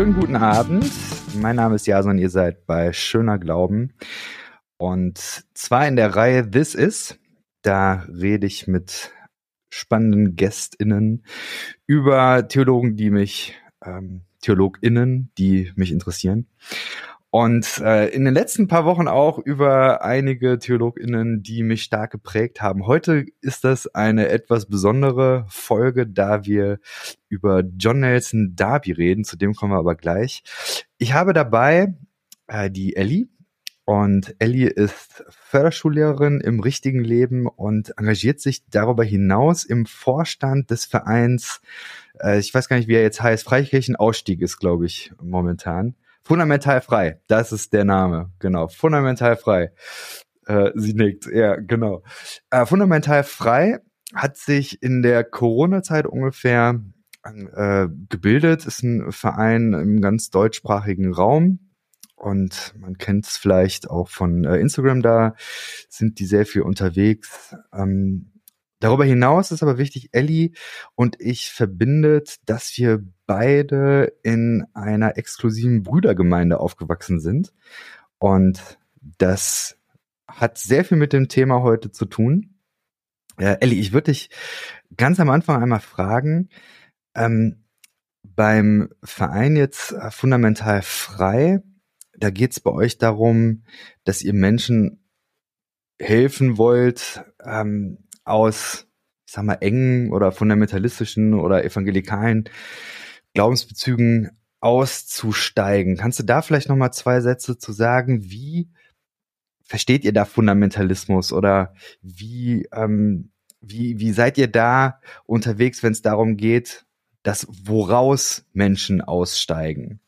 schönen guten Abend. Mein Name ist Jason, ihr seid bei Schöner Glauben. Und zwar in der Reihe This Is. Da rede ich mit spannenden GästInnen über Theologen, die mich, ähm, TheologInnen, die mich interessieren. Und äh, in den letzten paar Wochen auch über einige TheologInnen, die mich stark geprägt haben. Heute ist das eine etwas besondere Folge, da wir über John Nelson Darby reden. Zu dem kommen wir aber gleich. Ich habe dabei äh, die Ellie. Und Ellie ist Förderschullehrerin im richtigen Leben und engagiert sich darüber hinaus im Vorstand des Vereins, äh, ich weiß gar nicht, wie er jetzt heißt, Freikirchenausstieg ist, glaube ich, momentan. Fundamental frei, das ist der Name, genau. Fundamental frei. Äh, sie nickt, ja, genau. Äh, fundamental frei hat sich in der Corona-Zeit ungefähr äh, gebildet, ist ein Verein im ganz deutschsprachigen Raum. Und man kennt es vielleicht auch von äh, Instagram, da sind die sehr viel unterwegs. Ähm, Darüber hinaus ist aber wichtig, Ellie und ich verbindet, dass wir beide in einer exklusiven Brüdergemeinde aufgewachsen sind. Und das hat sehr viel mit dem Thema heute zu tun. Äh, Ellie, ich würde dich ganz am Anfang einmal fragen, ähm, beim Verein jetzt äh, fundamental frei, da geht es bei euch darum, dass ihr Menschen helfen wollt, ähm, aus, ich sag mal, engen oder fundamentalistischen oder evangelikalen Glaubensbezügen auszusteigen. Kannst du da vielleicht noch mal zwei Sätze zu sagen? Wie versteht ihr da Fundamentalismus oder wie ähm, wie wie seid ihr da unterwegs, wenn es darum geht, dass woraus Menschen aussteigen?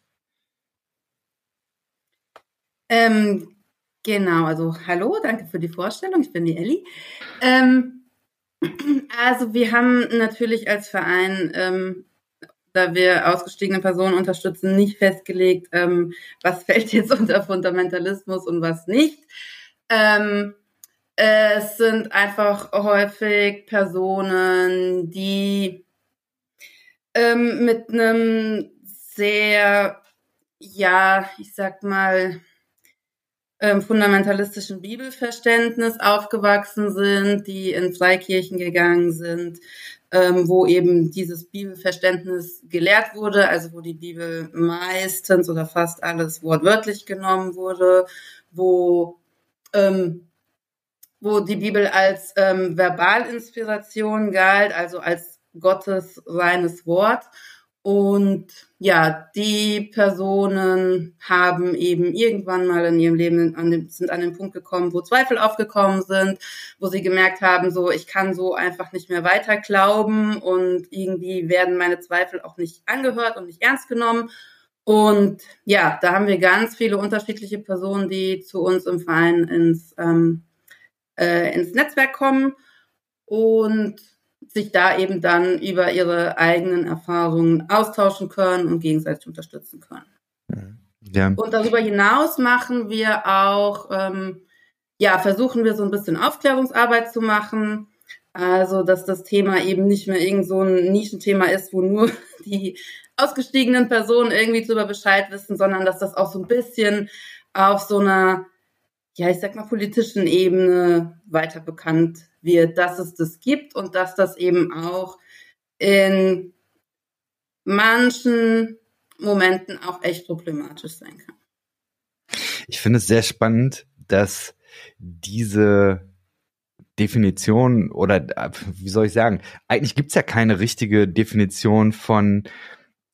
Ähm, genau, also hallo, danke für die Vorstellung. Ich bin die Elli. Ähm, also wir haben natürlich als Verein, ähm, da wir ausgestiegene Personen unterstützen, nicht festgelegt, ähm, was fällt jetzt unter Fundamentalismus und was nicht. Ähm, es sind einfach häufig Personen, die ähm, mit einem sehr, ja, ich sag mal, ähm, fundamentalistischen Bibelverständnis aufgewachsen sind, die in Freikirchen gegangen sind, ähm, wo eben dieses Bibelverständnis gelehrt wurde, also wo die Bibel meistens oder fast alles wortwörtlich genommen wurde, wo ähm, wo die Bibel als ähm, Verbalinspiration galt, also als Gottes reines Wort und ja, die Personen haben eben irgendwann mal in ihrem Leben an dem, sind an den Punkt gekommen, wo Zweifel aufgekommen sind, wo sie gemerkt haben, so, ich kann so einfach nicht mehr weiter glauben und irgendwie werden meine Zweifel auch nicht angehört und nicht ernst genommen. Und ja, da haben wir ganz viele unterschiedliche Personen, die zu uns im Verein ins, ähm, äh, ins Netzwerk kommen. Und sich da eben dann über ihre eigenen Erfahrungen austauschen können und gegenseitig unterstützen können. Ja. Und darüber hinaus machen wir auch, ähm, ja, versuchen wir so ein bisschen Aufklärungsarbeit zu machen. Also, dass das Thema eben nicht mehr irgend so ein Nischenthema ist, wo nur die ausgestiegenen Personen irgendwie darüber Bescheid wissen, sondern dass das auch so ein bisschen auf so einer, ja, ich sag mal, politischen Ebene weiter bekannt wird, dass es das gibt und dass das eben auch in manchen Momenten auch echt problematisch sein kann. Ich finde es sehr spannend, dass diese Definition oder wie soll ich sagen, eigentlich gibt es ja keine richtige Definition von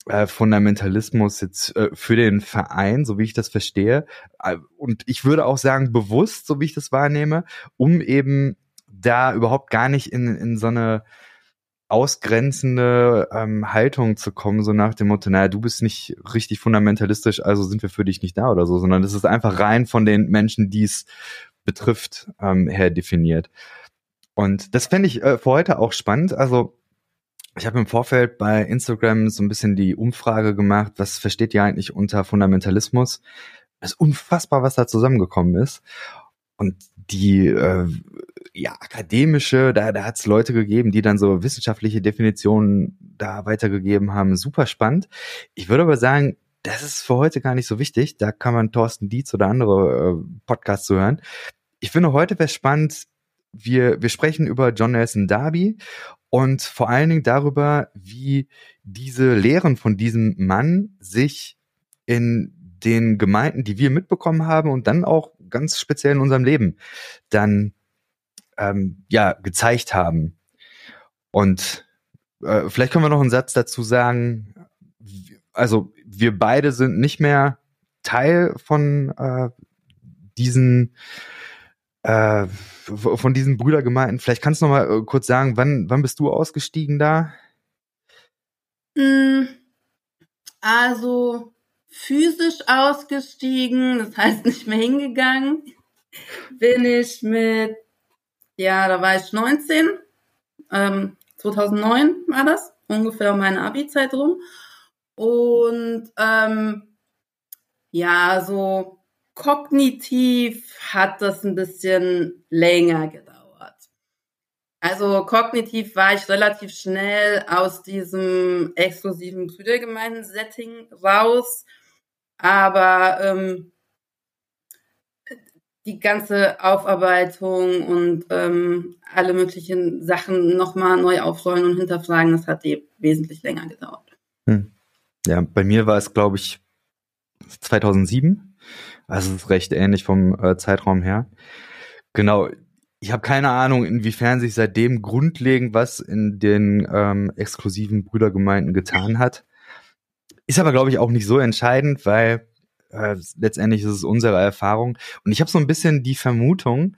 äh, Fundamentalismus jetzt äh, für den Verein, so wie ich das verstehe. Äh, und ich würde auch sagen, bewusst, so wie ich das wahrnehme, um eben da überhaupt gar nicht in, in so eine ausgrenzende ähm, Haltung zu kommen, so nach dem Motto, naja, du bist nicht richtig fundamentalistisch, also sind wir für dich nicht da oder so, sondern es ist einfach rein von den Menschen, die es betrifft, ähm, her definiert. Und das fände ich äh, für heute auch spannend. Also ich habe im Vorfeld bei Instagram so ein bisschen die Umfrage gemacht, was versteht ihr eigentlich unter Fundamentalismus? Es ist unfassbar, was da zusammengekommen ist. Und die äh, ja, akademische, da, da hat es Leute gegeben, die dann so wissenschaftliche Definitionen da weitergegeben haben. Super spannend. Ich würde aber sagen, das ist für heute gar nicht so wichtig. Da kann man Thorsten Dietz oder andere äh, Podcasts zu hören. Ich finde, heute wäre spannend, wir, wir sprechen über John Nelson Darby und vor allen Dingen darüber, wie diese Lehren von diesem Mann sich in den Gemeinden, die wir mitbekommen haben und dann auch ganz speziell in unserem Leben dann ähm, ja gezeigt haben. Und äh, vielleicht können wir noch einen Satz dazu sagen. Also wir beide sind nicht mehr Teil von äh, diesen äh, von diesen Brüdergemeinden. Vielleicht kannst du noch mal äh, kurz sagen, wann wann bist du ausgestiegen da? Hm, also physisch ausgestiegen, das heißt nicht mehr hingegangen, bin ich mit, ja, da war ich 19, ähm, 2009 war das, ungefähr um meine Abi-Zeit rum. Und ähm, ja, so kognitiv hat das ein bisschen länger gedauert. Also kognitiv war ich relativ schnell aus diesem exklusiven Brüdergemeinden-Setting raus aber ähm, die ganze Aufarbeitung und ähm, alle möglichen Sachen nochmal neu aufrollen und hinterfragen, das hat eh wesentlich länger gedauert. Hm. Ja, bei mir war es, glaube ich, 2007. Also es ist recht ähnlich vom äh, Zeitraum her. Genau. Ich habe keine Ahnung, inwiefern sich seitdem grundlegend was in den ähm, exklusiven Brüdergemeinden getan hat. Ist aber, glaube ich, auch nicht so entscheidend, weil äh, letztendlich ist es unsere Erfahrung. Und ich habe so ein bisschen die Vermutung,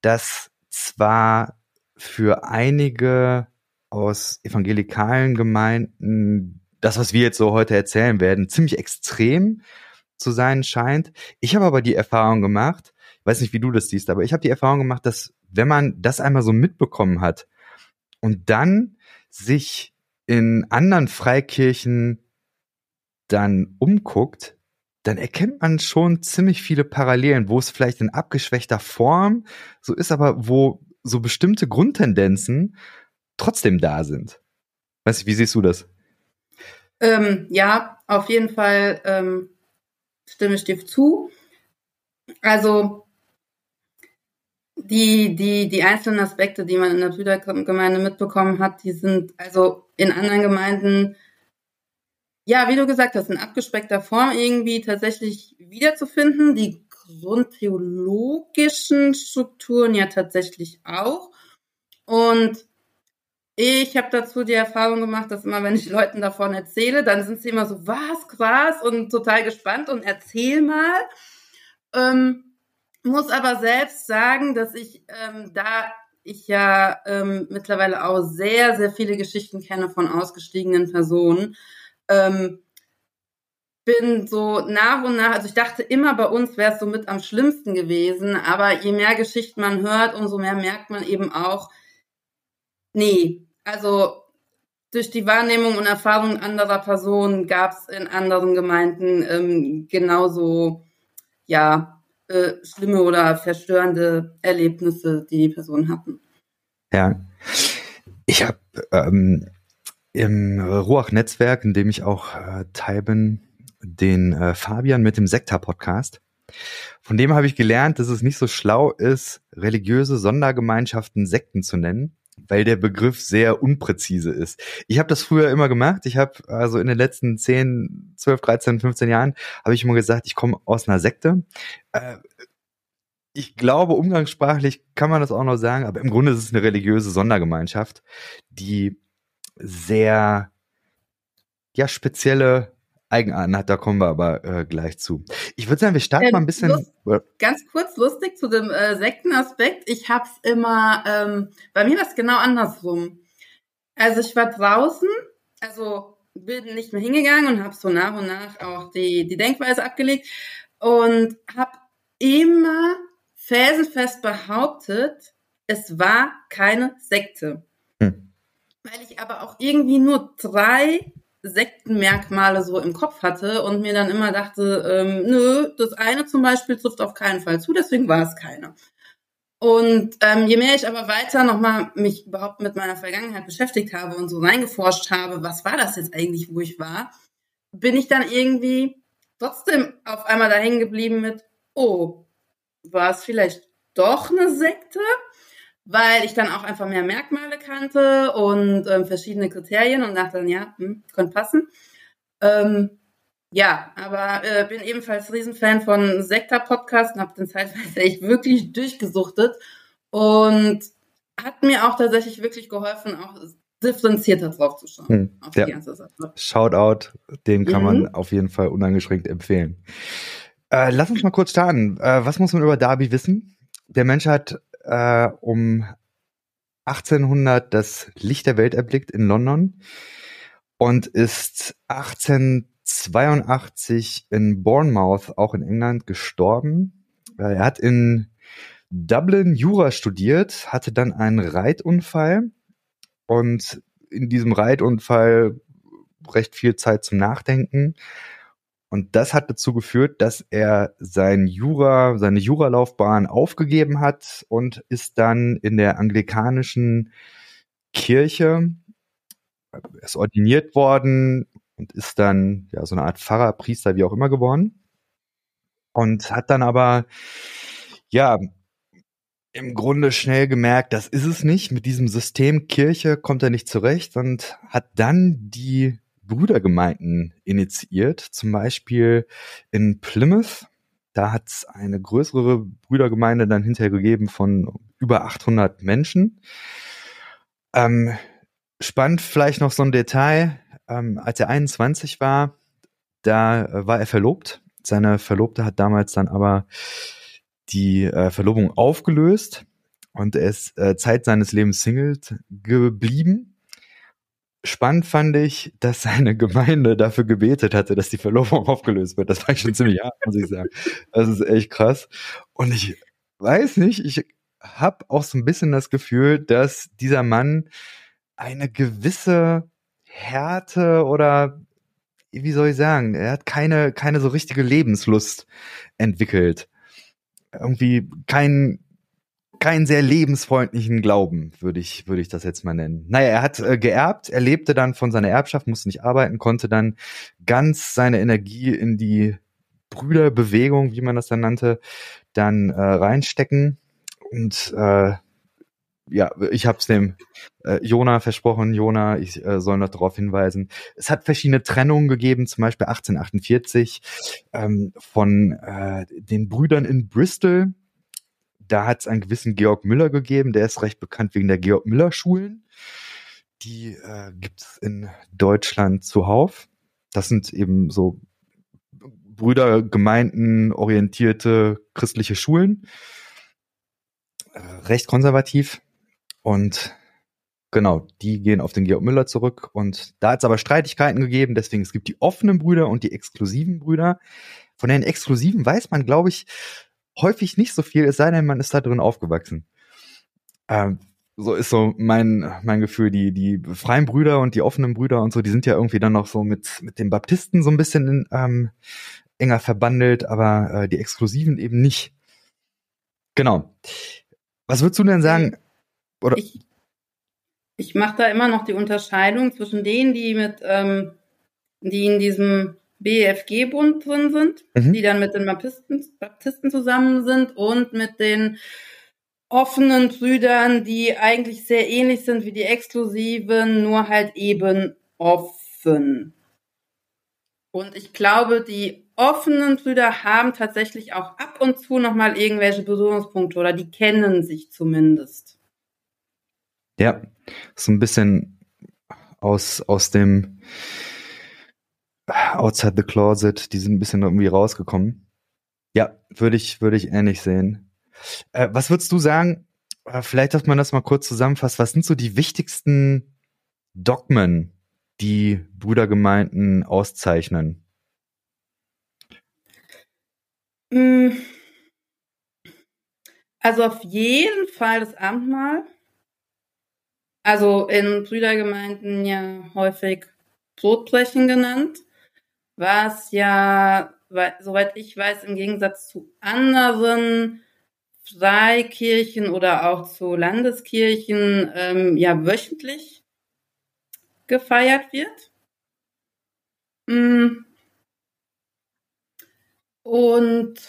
dass zwar für einige aus evangelikalen Gemeinden das, was wir jetzt so heute erzählen werden, ziemlich extrem zu sein scheint. Ich habe aber die Erfahrung gemacht, ich weiß nicht, wie du das siehst, aber ich habe die Erfahrung gemacht, dass wenn man das einmal so mitbekommen hat und dann sich in anderen Freikirchen dann umguckt, dann erkennt man schon ziemlich viele Parallelen, wo es vielleicht in abgeschwächter Form so ist, aber wo so bestimmte Grundtendenzen trotzdem da sind. Weißt du, wie siehst du das? Ähm, ja, auf jeden Fall ähm, stimme ich dir zu. Also die, die, die einzelnen Aspekte, die man in der Brüdergemeinde mitbekommen hat, die sind also in anderen Gemeinden ja, wie du gesagt hast, in abgespeckter Form irgendwie tatsächlich wiederzufinden. Die grundtheologischen Strukturen ja tatsächlich auch. Und ich habe dazu die Erfahrung gemacht, dass immer, wenn ich Leuten davon erzähle, dann sind sie immer so, was, krass und total gespannt und erzähl mal. Ähm, muss aber selbst sagen, dass ich ähm, da ich ja ähm, mittlerweile auch sehr, sehr viele Geschichten kenne von ausgestiegenen Personen, ähm, bin so nach und nach, also ich dachte immer bei uns wäre es so mit am schlimmsten gewesen, aber je mehr Geschichten man hört, umso mehr merkt man eben auch, nee, also durch die Wahrnehmung und Erfahrung anderer Personen gab es in anderen Gemeinden ähm, genauso, ja, äh, schlimme oder verstörende Erlebnisse, die die Personen hatten. Ja, ich habe ähm, im Ruach-Netzwerk, in dem ich auch äh, Teil bin, den äh, Fabian mit dem Sektor-Podcast. Von dem habe ich gelernt, dass es nicht so schlau ist, religiöse Sondergemeinschaften Sekten zu nennen, weil der Begriff sehr unpräzise ist. Ich habe das früher immer gemacht. Ich habe also in den letzten 10, 12, 13, 15 Jahren habe ich immer gesagt, ich komme aus einer Sekte. Äh, ich glaube, umgangssprachlich kann man das auch noch sagen, aber im Grunde ist es eine religiöse Sondergemeinschaft, die sehr ja spezielle Eigenarten hat. Da kommen wir aber äh, gleich zu. Ich würde sagen, wir starten äh, mal ein bisschen. Lust, ganz kurz lustig zu dem äh, Sektenaspekt. Ich hab's immer, ähm, bei mir war es genau andersrum. Also ich war draußen, also bin nicht mehr hingegangen und habe so nach und nach auch die, die Denkweise abgelegt und habe immer felsenfest behauptet, es war keine Sekte weil ich aber auch irgendwie nur drei Sektenmerkmale so im Kopf hatte und mir dann immer dachte, ähm, nö, das eine zum Beispiel trifft auf keinen Fall zu, deswegen war es keine. Und ähm, je mehr ich aber weiter nochmal mich überhaupt mit meiner Vergangenheit beschäftigt habe und so reingeforscht habe, was war das jetzt eigentlich, wo ich war, bin ich dann irgendwie trotzdem auf einmal da hängen geblieben mit, oh, war es vielleicht doch eine Sekte? Weil ich dann auch einfach mehr Merkmale kannte und ähm, verschiedene Kriterien und dachte dann, ja, hm, könnte passen. Ähm, ja, aber äh, bin ebenfalls Riesenfan von Sektor-Podcasts und habe den zeitweise echt wirklich durchgesuchtet und hat mir auch tatsächlich wirklich geholfen, auch differenzierter drauf zu schauen. Hm, auf ja. die ganze Sache. Shoutout, den kann mhm. man auf jeden Fall uneingeschränkt empfehlen. Äh, lass uns mal kurz starten. Äh, was muss man über Darby wissen? Der Mensch hat äh, um 1800 das Licht der Welt erblickt in London und ist 1882 in Bournemouth, auch in England, gestorben. Äh, er hat in Dublin Jura studiert, hatte dann einen Reitunfall und in diesem Reitunfall recht viel Zeit zum Nachdenken. Und das hat dazu geführt, dass er sein Jura, seine Juralaufbahn aufgegeben hat und ist dann in der anglikanischen Kirche, ist ordiniert worden und ist dann ja so eine Art Pfarrer, Priester, wie auch immer geworden. Und hat dann aber ja im Grunde schnell gemerkt, das ist es nicht. Mit diesem System Kirche kommt er nicht zurecht und hat dann die Brüdergemeinden initiiert, zum Beispiel in Plymouth. Da hat es eine größere Brüdergemeinde dann hinterher gegeben von über 800 Menschen. Ähm, spannend vielleicht noch so ein Detail. Ähm, als er 21 war, da äh, war er verlobt. Seine Verlobte hat damals dann aber die äh, Verlobung aufgelöst und er ist äh, Zeit seines Lebens Single geblieben. Spannend fand ich, dass seine Gemeinde dafür gebetet hatte, dass die Verlobung aufgelöst wird. Das war ich schon ziemlich hart, muss ich sagen. Das ist echt krass. Und ich weiß nicht, ich habe auch so ein bisschen das Gefühl, dass dieser Mann eine gewisse Härte oder wie soll ich sagen, er hat keine, keine so richtige Lebenslust entwickelt irgendwie kein keinen sehr lebensfreundlichen Glauben, würde ich, würde ich das jetzt mal nennen. Naja, er hat äh, geerbt, er lebte dann von seiner Erbschaft, musste nicht arbeiten, konnte dann ganz seine Energie in die Brüderbewegung, wie man das dann nannte, dann äh, reinstecken. Und äh, ja, ich habe es dem äh, Jona versprochen, Jona, ich äh, soll noch darauf hinweisen. Es hat verschiedene Trennungen gegeben, zum Beispiel 1848 ähm, von äh, den Brüdern in Bristol. Da hat es einen gewissen Georg Müller gegeben, der ist recht bekannt wegen der Georg Müller Schulen. Die äh, gibt es in Deutschland zuhauf. Das sind eben so Brüdergemeinden orientierte christliche Schulen. Äh, recht konservativ und genau, die gehen auf den Georg Müller zurück. Und da hat es aber Streitigkeiten gegeben, deswegen es gibt die offenen Brüder und die exklusiven Brüder. Von den exklusiven weiß man, glaube ich, häufig nicht so viel, es sei denn, man ist da drin aufgewachsen. Ähm, so ist so mein, mein Gefühl, die, die freien Brüder und die offenen Brüder und so, die sind ja irgendwie dann noch so mit, mit den Baptisten so ein bisschen ähm, enger verbandelt, aber äh, die Exklusiven eben nicht. Genau. Was würdest du denn sagen? Oder? Ich, ich mache da immer noch die Unterscheidung zwischen denen, die mit, ähm, die in diesem BFG-Bund drin sind, mhm. die dann mit den Baptisten, Baptisten zusammen sind und mit den offenen Brüdern, die eigentlich sehr ähnlich sind wie die exklusiven, nur halt eben offen. Und ich glaube, die offenen Brüder haben tatsächlich auch ab und zu nochmal irgendwelche Berührungspunkte oder die kennen sich zumindest. Ja, so ein bisschen aus, aus dem Outside the Closet, die sind ein bisschen irgendwie rausgekommen. Ja, würde ich, würde ich ähnlich sehen. Äh, was würdest du sagen? Äh, vielleicht, dass man das mal kurz zusammenfasst. Was sind so die wichtigsten Dogmen, die Brüdergemeinden auszeichnen? Mm. Also auf jeden Fall das Abendmahl. Also in Brüdergemeinden ja häufig Brotbrechen genannt, was ja, soweit ich weiß, im Gegensatz zu anderen Freikirchen oder auch zu Landeskirchen ähm, ja wöchentlich gefeiert wird. Mm. Und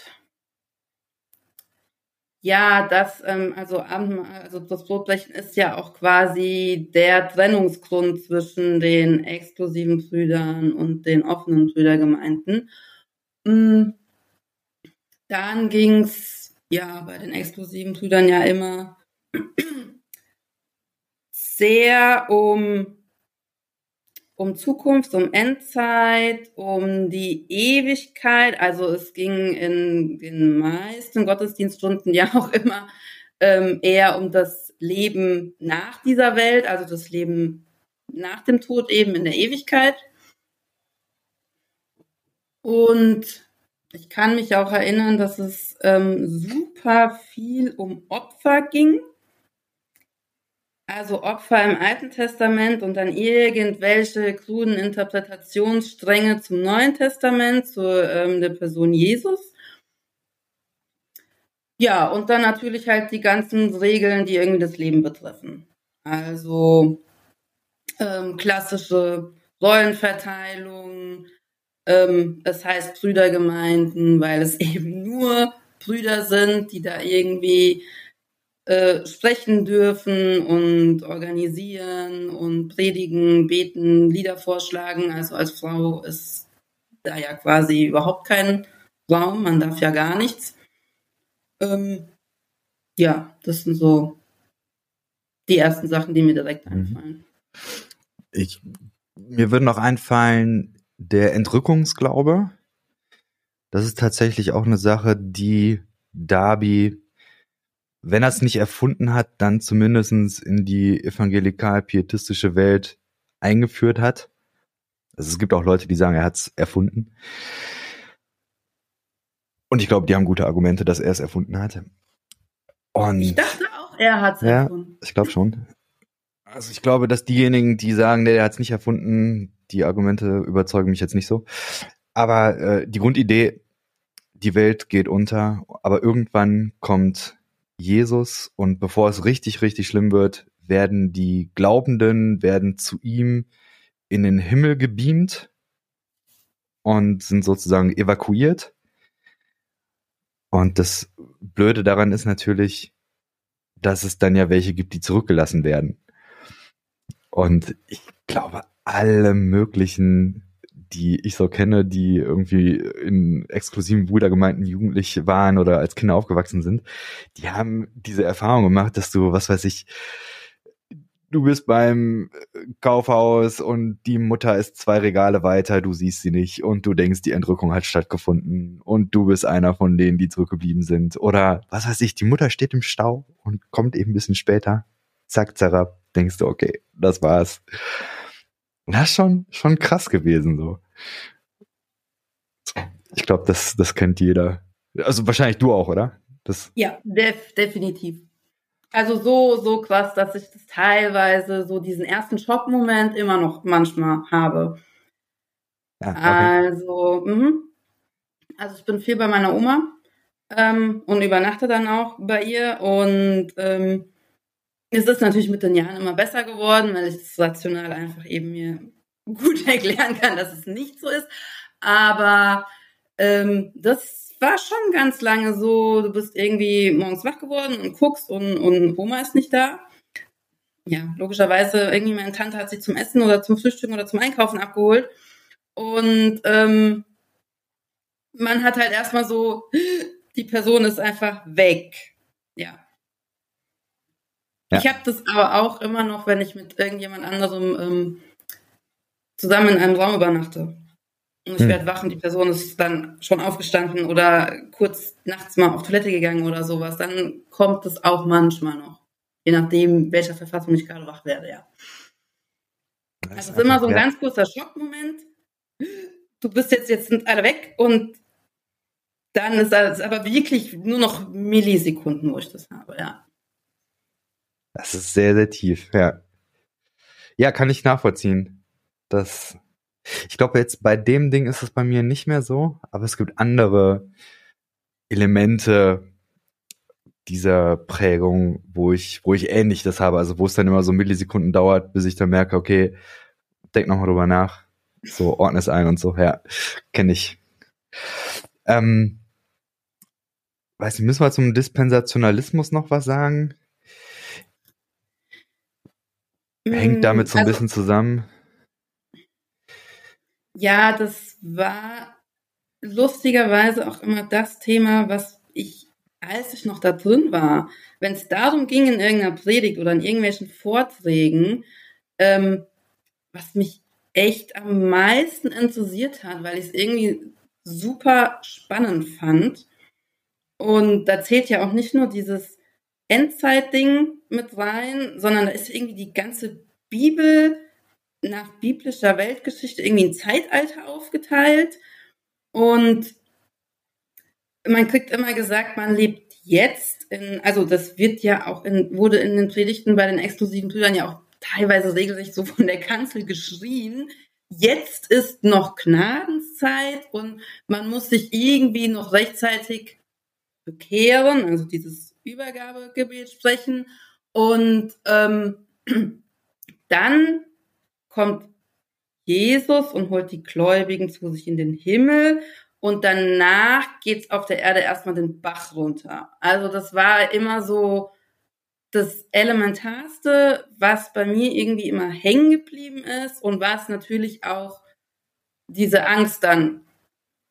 ja, das, ähm, also, also das Brotbrechen ist ja auch quasi der Trennungsgrund zwischen den exklusiven Brüdern und den offenen Brüdergemeinden. Mm, dann ging's ja bei den exklusiven Brüdern ja immer sehr um um Zukunft, um Endzeit, um die Ewigkeit. Also es ging in den meisten Gottesdienststunden ja auch immer ähm, eher um das Leben nach dieser Welt, also das Leben nach dem Tod eben in der Ewigkeit. Und ich kann mich auch erinnern, dass es ähm, super viel um Opfer ging. Also Opfer im Alten Testament und dann irgendwelche kruden Interpretationsstränge zum Neuen Testament, zu ähm, der Person Jesus. Ja, und dann natürlich halt die ganzen Regeln, die irgendwie das Leben betreffen. Also ähm, klassische Rollenverteilung, ähm, das heißt Brüdergemeinden, weil es eben nur Brüder sind, die da irgendwie äh, sprechen dürfen und organisieren und predigen, beten, Lieder vorschlagen. Also als Frau ist da ja quasi überhaupt kein Raum, man darf ja gar nichts. Ähm, ja, das sind so die ersten Sachen, die mir direkt mhm. einfallen. Ich, mir würde noch einfallen, der Entrückungsglaube. Das ist tatsächlich auch eine Sache, die Darby wenn er es nicht erfunden hat, dann zumindestens in die evangelikal-pietistische Welt eingeführt hat. Also es gibt auch Leute, die sagen, er hat es erfunden. Und ich glaube, die haben gute Argumente, dass er es erfunden hat. Und ich dachte auch, er hat es ja, erfunden. Ich glaube schon. Also ich glaube, dass diejenigen, die sagen, nee, er hat es nicht erfunden, die Argumente überzeugen mich jetzt nicht so. Aber äh, die Grundidee, die Welt geht unter, aber irgendwann kommt Jesus und bevor es richtig, richtig schlimm wird, werden die Glaubenden, werden zu ihm in den Himmel gebeamt und sind sozusagen evakuiert. Und das Blöde daran ist natürlich, dass es dann ja welche gibt, die zurückgelassen werden. Und ich glaube, alle möglichen die ich so kenne, die irgendwie in exklusiven Brüdergemeinden jugendlich waren oder als Kinder aufgewachsen sind, die haben diese Erfahrung gemacht, dass du, was weiß ich, du bist beim Kaufhaus und die Mutter ist zwei Regale weiter, du siehst sie nicht und du denkst, die Entrückung hat stattgefunden und du bist einer von denen, die zurückgeblieben sind. Oder was weiß ich, die Mutter steht im Stau und kommt eben ein bisschen später. Zack, zerab, denkst du, okay, das war's. Das ist schon, schon krass gewesen, so. Ich glaube, das, das kennt jeder. Also wahrscheinlich du auch, oder? Das ja, def definitiv. Also so, so krass, dass ich das teilweise so diesen ersten Schockmoment immer noch manchmal habe. Ja, okay. Also, mh. also ich bin viel bei meiner Oma ähm, und übernachte dann auch bei ihr und ähm, es ist natürlich mit den Jahren immer besser geworden, weil ich das rational einfach eben mir gut erklären kann, dass es nicht so ist. Aber ähm, das war schon ganz lange so, du bist irgendwie morgens wach geworden und guckst und, und Oma ist nicht da. Ja, logischerweise, irgendwie meine Tante hat sich zum Essen oder zum Frühstück oder zum Einkaufen abgeholt. Und ähm, man hat halt erstmal so, die Person ist einfach weg. Ja. Ja. Ich habe das aber auch immer noch, wenn ich mit irgendjemand anderem ähm, zusammen in einem Raum übernachte. Und ich hm. werde wach und die Person ist dann schon aufgestanden oder kurz nachts mal auf Toilette gegangen oder sowas. Dann kommt es auch manchmal noch. Je nachdem, welcher Verfassung ich gerade wach werde, ja. Das also es ist immer so ein ganz kurzer Schockmoment. Du bist jetzt, jetzt sind alle weg und dann ist es aber wirklich nur noch Millisekunden, wo ich das habe, ja. Das ist sehr, sehr tief, ja. Ja, kann ich nachvollziehen. Das, ich glaube jetzt bei dem Ding ist es bei mir nicht mehr so, aber es gibt andere Elemente dieser Prägung, wo ich, wo ich ähnlich das habe, also wo es dann immer so Millisekunden dauert, bis ich dann merke, okay, denk nochmal drüber nach, so ordne es ein und so, ja, kenne ich. Ähm, weiß nicht, müssen wir zum Dispensationalismus noch was sagen? Hängt damit so ein also, bisschen zusammen? Ja, das war lustigerweise auch immer das Thema, was ich, als ich noch da drin war, wenn es darum ging in irgendeiner Predigt oder in irgendwelchen Vorträgen, ähm, was mich echt am meisten interessiert hat, weil ich es irgendwie super spannend fand. Und da zählt ja auch nicht nur dieses Endzeitding mit rein, sondern da ist irgendwie die ganze Bibel nach biblischer Weltgeschichte irgendwie ein Zeitalter aufgeteilt. Und man kriegt immer gesagt, man lebt jetzt in, also das wird ja auch in, wurde in den Predigten bei den exklusiven Brüdern ja auch teilweise regelrecht so von der Kanzel geschrien. Jetzt ist noch Gnadenszeit und man muss sich irgendwie noch rechtzeitig bekehren, also dieses Übergabegebet sprechen. Und ähm, dann kommt Jesus und holt die Gläubigen zu sich in den Himmel und danach geht's auf der Erde erstmal den Bach runter. Also das war immer so das Elementarste, was bei mir irgendwie immer hängen geblieben ist und was natürlich auch diese Angst dann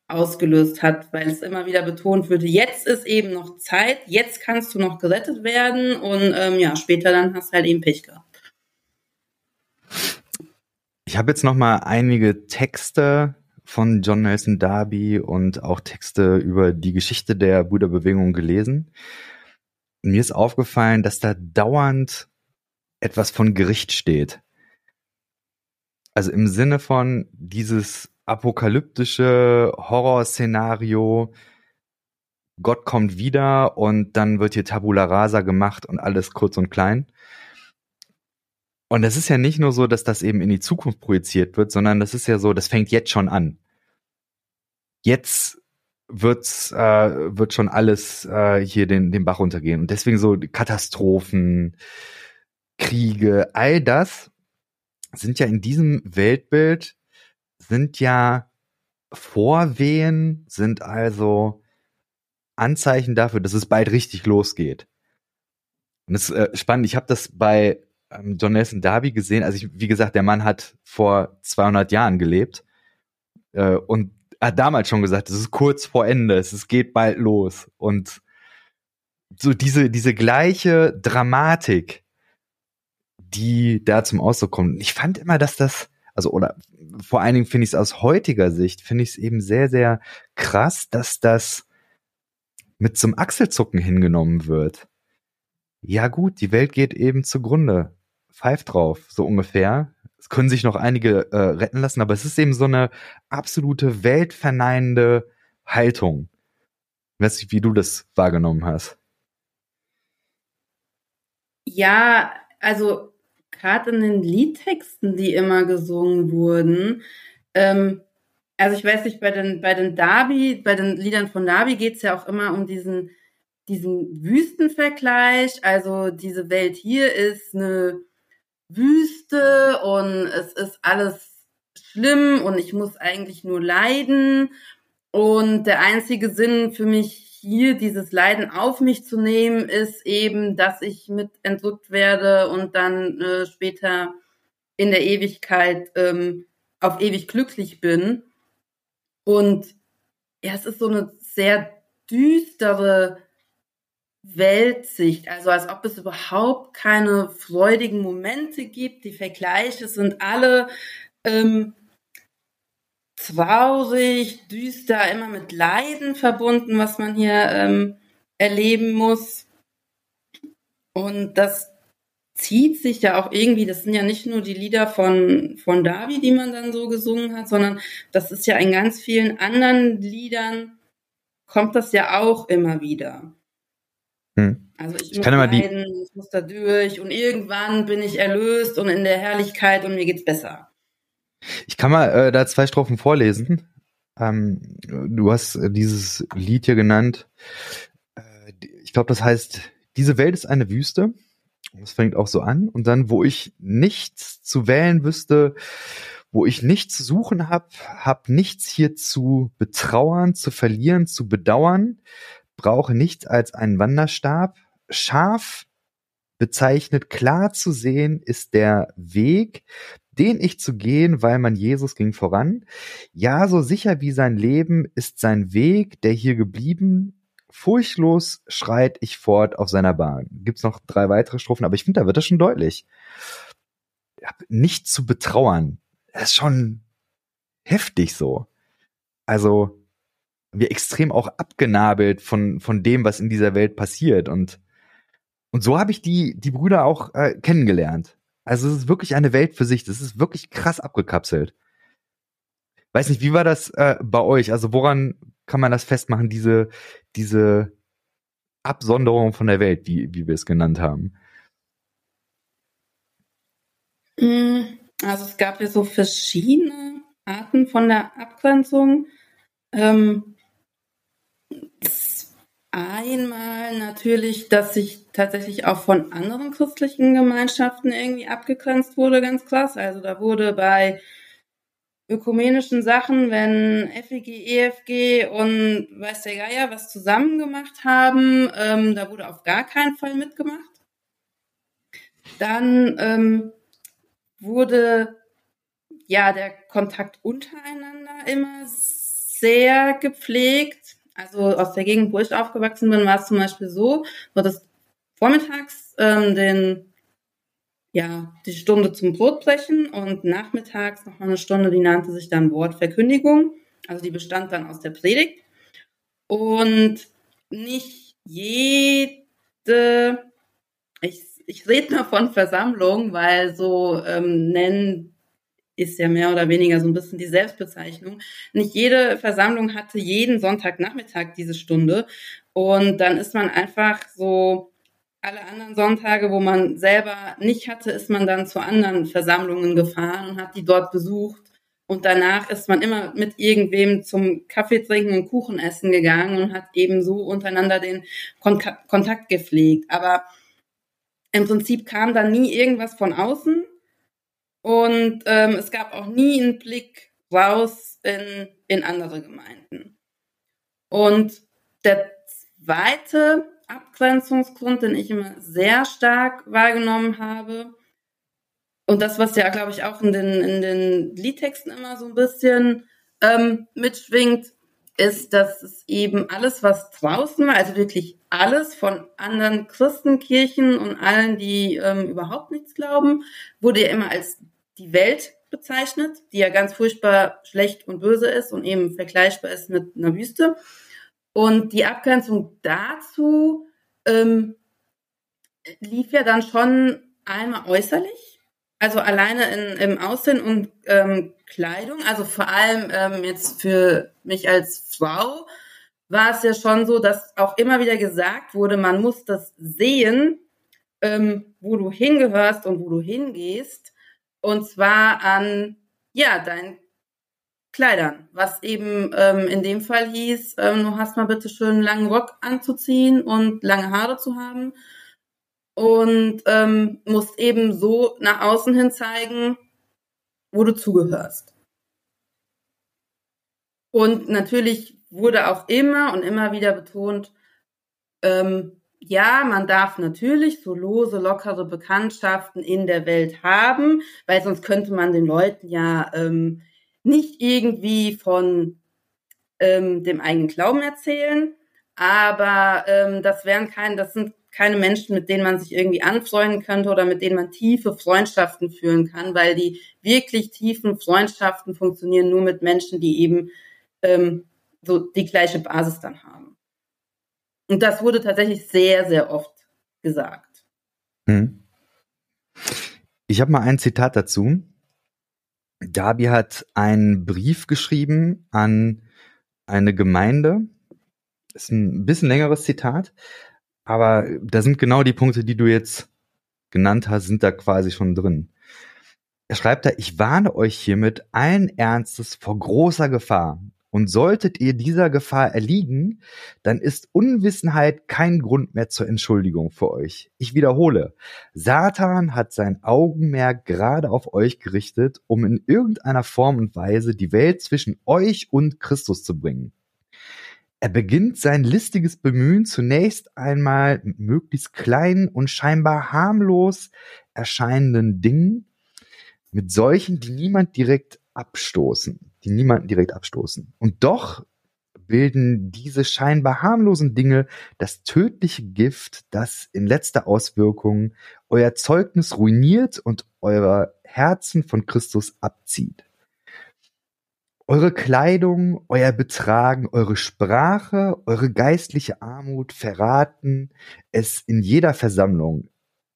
ausgelöst hat, weil es immer wieder betont würde, jetzt ist eben noch Zeit, jetzt kannst du noch gerettet werden und ähm, ja, später dann hast du halt eben Pech gehabt. Ich habe jetzt noch mal einige Texte von John Nelson Darby und auch Texte über die Geschichte der Buddha-Bewegung gelesen. Und mir ist aufgefallen, dass da dauernd etwas von Gericht steht. Also im Sinne von dieses apokalyptische Horrorszenario, Gott kommt wieder und dann wird hier Tabula Rasa gemacht und alles kurz und klein. Und es ist ja nicht nur so, dass das eben in die Zukunft projiziert wird, sondern das ist ja so, das fängt jetzt schon an. Jetzt wird's, äh, wird schon alles äh, hier den, den Bach runtergehen. Und deswegen so Katastrophen, Kriege, all das sind ja in diesem Weltbild, sind ja Vorwehen, sind also Anzeichen dafür, dass es bald richtig losgeht. Und das ist äh, spannend. Ich habe das bei ähm, John Nelson Darby gesehen. Also ich, wie gesagt, der Mann hat vor 200 Jahren gelebt äh, und hat damals schon gesagt, es ist kurz vor Ende, es geht bald los und so diese diese gleiche Dramatik, die da zum Ausdruck kommt. Ich fand immer, dass das also oder vor allen Dingen finde ich es aus heutiger Sicht finde ich es eben sehr sehr krass, dass das mit zum Achselzucken hingenommen wird. Ja gut, die Welt geht eben zugrunde pfeift drauf, so ungefähr. Es können sich noch einige äh, retten lassen, aber es ist eben so eine absolute weltverneinende Haltung. Ich weiß nicht, wie du das wahrgenommen hast. Ja, also gerade in den Liedtexten, die immer gesungen wurden, ähm, also ich weiß nicht, bei den, bei den Darby, bei den Liedern von Darby geht es ja auch immer um diesen, diesen Wüstenvergleich. Also diese Welt hier ist eine Wüste und es ist alles schlimm und ich muss eigentlich nur leiden. Und der einzige Sinn für mich hier, dieses Leiden auf mich zu nehmen, ist eben, dass ich mit entrückt werde und dann äh, später in der Ewigkeit ähm, auf ewig glücklich bin. Und ja, es ist so eine sehr düstere Weltsicht, also als ob es überhaupt keine freudigen Momente gibt. Die Vergleiche sind alle ähm, traurig, düster, immer mit Leiden verbunden, was man hier ähm, erleben muss. Und das zieht sich ja auch irgendwie, das sind ja nicht nur die Lieder von, von Davi, die man dann so gesungen hat, sondern das ist ja in ganz vielen anderen Liedern, kommt das ja auch immer wieder. Hm. Also ich, ich muss leiden, die... ich muss da durch und irgendwann bin ich erlöst und in der Herrlichkeit und mir geht's besser. Ich kann mal äh, da zwei Strophen vorlesen. Ähm, du hast äh, dieses Lied hier genannt. Äh, ich glaube, das heißt, diese Welt ist eine Wüste. Das fängt auch so an. Und dann, wo ich nichts zu wählen wüsste, wo ich nichts zu suchen habe, habe nichts hier zu betrauern, zu verlieren, zu bedauern, brauche nichts als einen Wanderstab. Scharf bezeichnet, klar zu sehen ist der Weg, den ich zu gehen, weil man Jesus ging voran. Ja, so sicher wie sein Leben ist sein Weg, der hier geblieben. Furchtlos schreit ich fort auf seiner Bahn. Gibt's noch drei weitere Strophen, aber ich finde, da wird das schon deutlich. Nicht zu betrauern. Das ist schon heftig so. Also, wir extrem auch abgenabelt von, von dem, was in dieser Welt passiert und und so habe ich die, die Brüder auch äh, kennengelernt. Also es ist wirklich eine Welt für sich. Das ist wirklich krass abgekapselt. Weiß nicht, wie war das äh, bei euch? Also woran kann man das festmachen, diese, diese Absonderung von der Welt, wie, wie wir es genannt haben? Hm, also es gab ja so verschiedene Arten von der Abgrenzung. Ähm, Einmal natürlich, dass sich tatsächlich auch von anderen christlichen Gemeinschaften irgendwie abgegrenzt wurde, ganz krass. Also da wurde bei ökumenischen Sachen, wenn FEG, EFG und weiß der Geier was zusammen gemacht haben, ähm, da wurde auf gar keinen Fall mitgemacht. Dann ähm, wurde ja der Kontakt untereinander immer sehr gepflegt also aus der Gegend, wo ich aufgewachsen bin, war es zum Beispiel so, so dass vormittags ähm, den ja, die Stunde zum Brotbrechen und nachmittags noch mal eine Stunde, die nannte sich dann Wortverkündigung. Also die bestand dann aus der Predigt. Und nicht jede, ich, ich rede mal von Versammlung, weil so ähm, nennen ist ja mehr oder weniger so ein bisschen die Selbstbezeichnung. Nicht jede Versammlung hatte jeden Sonntagnachmittag diese Stunde. Und dann ist man einfach so, alle anderen Sonntage, wo man selber nicht hatte, ist man dann zu anderen Versammlungen gefahren und hat die dort besucht. Und danach ist man immer mit irgendwem zum Kaffee trinken und Kuchen essen gegangen und hat eben so untereinander den Kon Kontakt gepflegt. Aber im Prinzip kam dann nie irgendwas von außen, und ähm, es gab auch nie einen Blick raus in, in andere Gemeinden. Und der zweite Abgrenzungsgrund, den ich immer sehr stark wahrgenommen habe, und das, was ja, glaube ich, auch in den, in den Liedtexten immer so ein bisschen ähm, mitschwingt, ist, dass es eben alles, was draußen war, also wirklich alles von anderen Christenkirchen und allen, die ähm, überhaupt nichts glauben, wurde ja immer als die Welt bezeichnet, die ja ganz furchtbar schlecht und böse ist und eben vergleichbar ist mit einer Wüste. Und die Abgrenzung dazu ähm, lief ja dann schon einmal äußerlich, also alleine in, im Aussehen und ähm, Kleidung, also vor allem ähm, jetzt für mich als Frau war es ja schon so, dass auch immer wieder gesagt wurde, man muss das sehen, ähm, wo du hingehörst und wo du hingehst. Und zwar an, ja, deinen Kleidern, was eben ähm, in dem Fall hieß, ähm, du hast mal bitte schön einen langen Rock anzuziehen und lange Haare zu haben und ähm, musst eben so nach außen hin zeigen, wo du zugehörst. Und natürlich wurde auch immer und immer wieder betont, ähm, ja, man darf natürlich so lose, lockere Bekanntschaften in der Welt haben, weil sonst könnte man den Leuten ja ähm, nicht irgendwie von ähm, dem eigenen Glauben erzählen. Aber ähm, das wären keine, das sind keine Menschen, mit denen man sich irgendwie anfreunden könnte oder mit denen man tiefe Freundschaften führen kann, weil die wirklich tiefen Freundschaften funktionieren nur mit Menschen, die eben ähm, so die gleiche Basis dann haben. Und das wurde tatsächlich sehr, sehr oft gesagt. Hm. Ich habe mal ein Zitat dazu. Gabi hat einen Brief geschrieben an eine Gemeinde. Ist ein bisschen längeres Zitat, aber da sind genau die Punkte, die du jetzt genannt hast, sind da quasi schon drin. Er schreibt da, ich warne euch hiermit allen Ernstes vor großer Gefahr Und solltet ihr dieser Gefahr erliegen, dann ist Unwissenheit kein Grund mehr zur Entschuldigung für euch. Ich wiederhole, Satan hat sein Augenmerk gerade auf euch gerichtet, um in irgendeiner Form und Weise die Welt zwischen euch und Christus zu bringen. Er beginnt sein listiges Bemühen zunächst einmal mit möglichst kleinen und scheinbar harmlos erscheinenden Dingen, mit solchen, die niemand direkt abstoßen, die niemanden direkt abstoßen. Und doch bilden diese scheinbar harmlosen Dinge das tödliche Gift, das in letzter Auswirkung euer Zeugnis ruiniert und euer Herzen von Christus abzieht. Eure Kleidung, euer Betragen, eure Sprache, eure geistliche Armut verraten es in jeder Versammlung.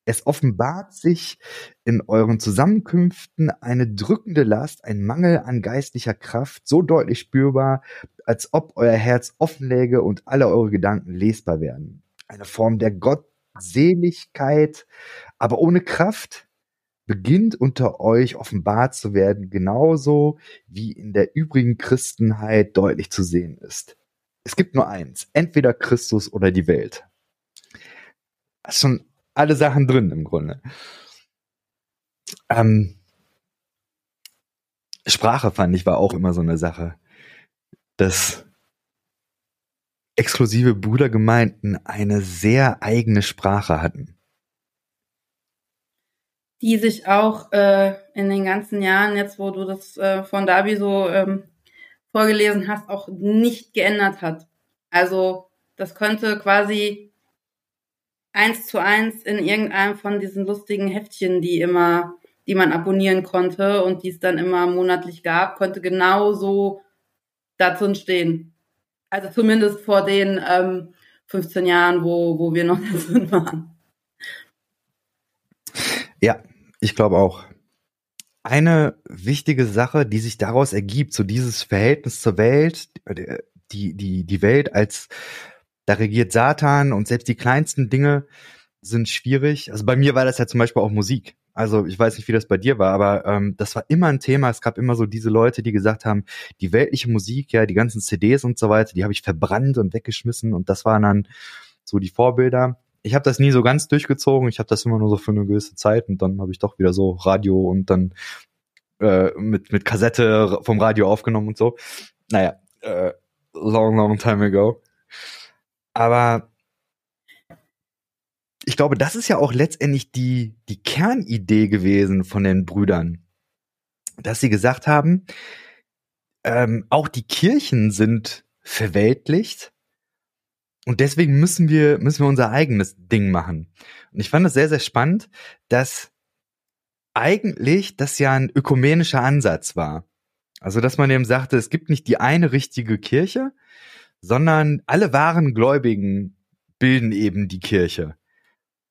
Es offenbart sich in euren Zusammenkünften eine drückende Last, ein Mangel an geistlicher Kraft, so deutlich spürbar, als ob euer Herz offen läge und alle eure Gedanken lesbar werden. Eine Form der Gottseligkeit, aber ohne Kraft, beginnt unter euch offenbart zu werden, genauso wie in der übrigen Christenheit deutlich zu sehen ist. Es gibt nur eins, entweder Christus oder die Welt. Das ist schon alle Sachen drin im Grunde. Ähm, Sprache fand ich war auch immer so eine Sache, dass exklusive Brudergemeinden eine sehr eigene Sprache hatten. Die sich auch äh, in den ganzen Jahren, jetzt wo du das äh, von Davi so ähm, vorgelesen hast, auch nicht geändert hat. Also das könnte quasi eins zu eins in irgendeinem von diesen lustigen Heftchen, die immer, die man abonnieren konnte und die es dann immer monatlich gab, könnte genauso dazu stehen. Also zumindest vor den ähm, 15 Jahren, wo, wo wir noch drin waren. Ja, ich glaube auch. Eine wichtige Sache, die sich daraus ergibt, so dieses Verhältnis zur Welt, die, die, die Welt als da regiert Satan und selbst die kleinsten Dinge sind schwierig. Also bei mir war das ja zum Beispiel auch Musik. Also ich weiß nicht, wie das bei dir war, aber ähm, das war immer ein Thema. Es gab immer so diese Leute, die gesagt haben, die weltliche Musik, ja, die ganzen CDs und so weiter, die habe ich verbrannt und weggeschmissen und das waren dann so die Vorbilder. Ich habe das nie so ganz durchgezogen. Ich habe das immer nur so für eine gewisse Zeit und dann habe ich doch wieder so Radio und dann äh, mit mit Kassette vom Radio aufgenommen und so. Naja, äh, long long time ago. Aber ich glaube, das ist ja auch letztendlich die, die Kernidee gewesen von den Brüdern, dass sie gesagt haben, ähm, auch die Kirchen sind verweltlicht und deswegen müssen wir, müssen wir unser eigenes Ding machen. Und ich fand es sehr, sehr spannend, dass eigentlich das ja ein ökumenischer Ansatz war. Also, dass man eben sagte, es gibt nicht die eine richtige Kirche, sondern alle wahren Gläubigen bilden eben die Kirche.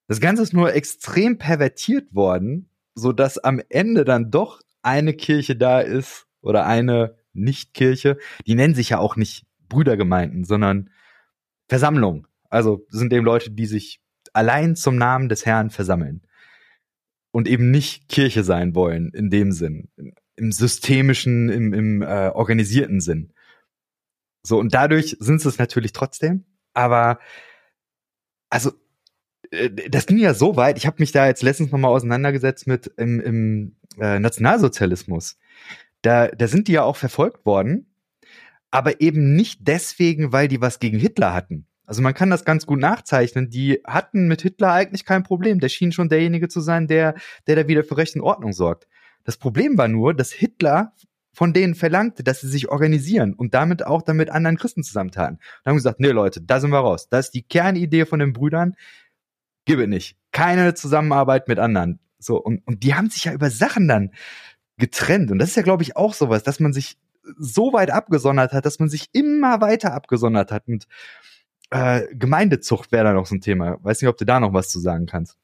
Das Ganze ist nur extrem pervertiert worden, so dass am Ende dann doch eine Kirche da ist oder eine Nichtkirche. Die nennen sich ja auch nicht Brüdergemeinden, sondern Versammlung. Also sind eben Leute, die sich allein zum Namen des Herrn versammeln und eben nicht Kirche sein wollen in dem Sinn, im systemischen, im, im äh, organisierten Sinn. So, und dadurch sind es natürlich trotzdem. Aber also äh, das ging ja so weit, ich habe mich da jetzt letztens nochmal auseinandergesetzt mit im, im äh, Nationalsozialismus. Da, da sind die ja auch verfolgt worden, aber eben nicht deswegen, weil die was gegen Hitler hatten. Also man kann das ganz gut nachzeichnen. Die hatten mit Hitler eigentlich kein Problem. Der schien schon derjenige zu sein, der, der da wieder für Recht und Ordnung sorgt. Das Problem war nur, dass Hitler von denen verlangte, dass sie sich organisieren und damit auch dann mit anderen Christen zusammentaten. Und haben gesagt, nee Leute, da sind wir raus. Das ist die Kernidee von den Brüdern. Gib es nicht. Keine Zusammenarbeit mit anderen. So, und, und die haben sich ja über Sachen dann getrennt. Und das ist ja, glaube ich, auch sowas, dass man sich so weit abgesondert hat, dass man sich immer weiter abgesondert hat. Und äh, Gemeindezucht wäre da noch so ein Thema. Weiß nicht, ob du da noch was zu sagen kannst.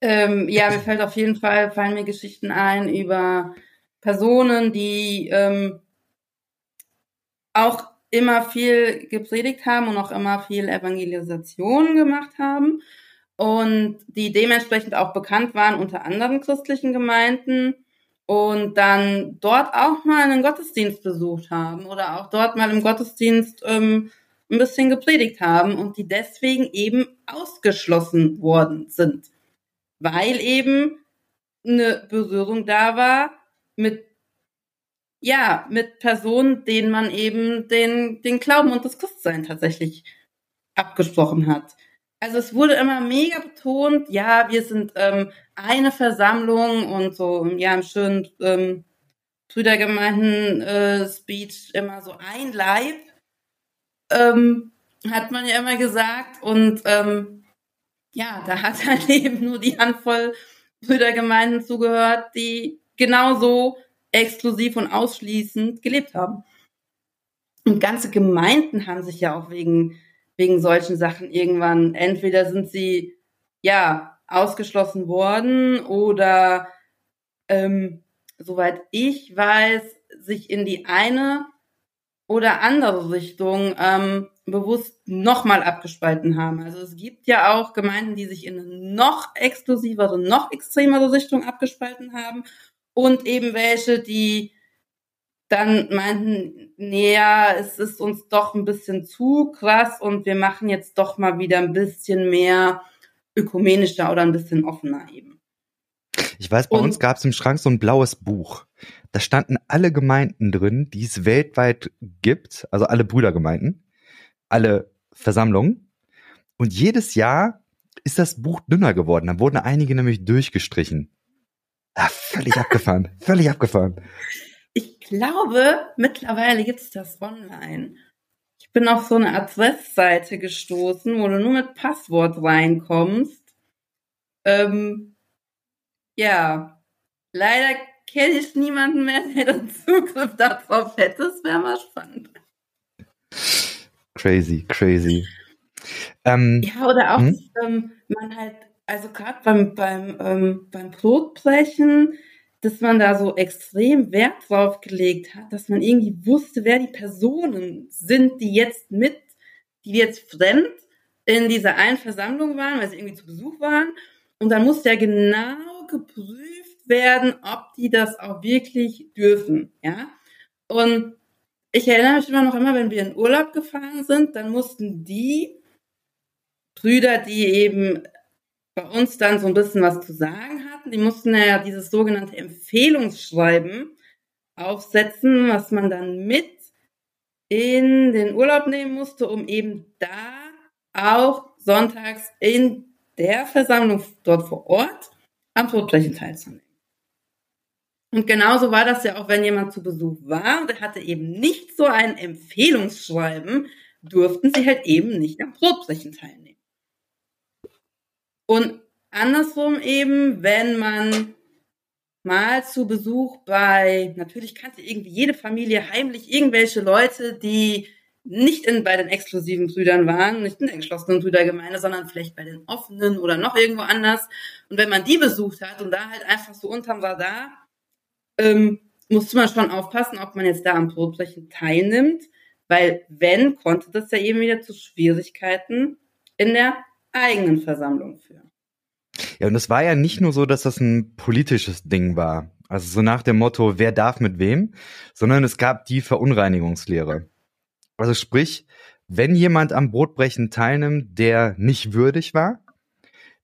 Ähm, ja, mir fällt auf jeden Fall, fallen mir Geschichten ein über Personen, die ähm, auch immer viel gepredigt haben und auch immer viel Evangelisation gemacht haben und die dementsprechend auch bekannt waren unter anderen christlichen Gemeinden und dann dort auch mal einen Gottesdienst besucht haben oder auch dort mal im Gottesdienst ähm, ein bisschen gepredigt haben und die deswegen eben ausgeschlossen worden sind, weil eben eine Berührung da war mit ja, mit Personen, denen man eben den, den Glauben und das Christsein tatsächlich abgesprochen hat. Also es wurde immer mega betont, ja, wir sind ähm, eine Versammlung und so, ja, im schönen ähm, Brüdergemeinden-Speech äh, immer so ein Leib, ähm, hat man ja immer gesagt. Und ähm, ja, da hat halt eben nur die Handvoll Brüdergemeinden zugehört, die genauso exklusiv und ausschließend gelebt haben. Und ganze Gemeinden haben sich ja auch wegen, wegen solchen Sachen irgendwann, entweder sind sie, ja, ausgeschlossen worden oder, ähm, soweit ich weiß, sich in die eine oder andere Richtung ähm, bewusst nochmal abgespalten haben. Also es gibt ja auch Gemeinden, die sich in eine noch exklusivere, noch extremere Richtung abgespalten haben und eben welche, die dann meinten, naja, es ist uns doch ein bisschen zu krass und wir machen jetzt doch mal wieder ein bisschen mehr ökumenischer oder ein bisschen offener eben. Ich weiß, bei und, uns gab es im Schrank so ein blaues Buch. Da standen alle Gemeinden drin, die es weltweit gibt, also alle Brüdergemeinden, alle Versammlungen. Und jedes Jahr ist das Buch dünner geworden. Da wurden einige nämlich durchgestrichen. Ah, völlig abgefahren, völlig abgefahren. Ich glaube, mittlerweile gibt's das online. Ich bin auf so eine Adressseite gestoßen, wo du nur mit Passwort reinkommst. Ähm, ja, leider kenne ich niemanden mehr, der den Zugriff darauf hätte. Das wäre mal spannend. Crazy, crazy. Ähm, ja, oder auch, hm? dass ähm, man halt also gerade beim, beim, ähm, beim Brotbrechen, dass man da so extrem Wert drauf gelegt hat, dass man irgendwie wusste, wer die Personen sind, die jetzt mit, die jetzt fremd in dieser einen Versammlung waren, weil sie irgendwie zu Besuch waren. Und dann musste ja genau geprüft werden, ob die das auch wirklich dürfen, ja. Und ich erinnere mich immer noch immer, wenn wir in Urlaub gefahren sind, dann mussten die Brüder, die eben bei uns dann so ein bisschen was zu sagen hatten. Die mussten ja dieses sogenannte Empfehlungsschreiben aufsetzen, was man dann mit in den Urlaub nehmen musste, um eben da auch sonntags in der Versammlung dort vor Ort am Todbrechen teilzunehmen. Und genauso war das ja auch, wenn jemand zu Besuch war und er hatte eben nicht so ein Empfehlungsschreiben, durften sie halt eben nicht am Brotbrechen teilnehmen. Und andersrum eben, wenn man mal zu Besuch bei, natürlich kannte irgendwie jede Familie heimlich irgendwelche Leute, die nicht in, bei den exklusiven Brüdern waren, nicht in der geschlossenen Brüdergemeinde, sondern vielleicht bei den offenen oder noch irgendwo anders. Und wenn man die besucht hat und da halt einfach so unterm Radar, ähm, musste man schon aufpassen, ob man jetzt da am Brotbrechen teilnimmt, weil wenn, konnte das ja eben wieder zu Schwierigkeiten in der eigenen Versammlung führen. Ja, und es war ja nicht nur so, dass das ein politisches Ding war. Also so nach dem Motto, wer darf mit wem, sondern es gab die Verunreinigungslehre. Also sprich, wenn jemand am Brotbrechen teilnimmt, der nicht würdig war,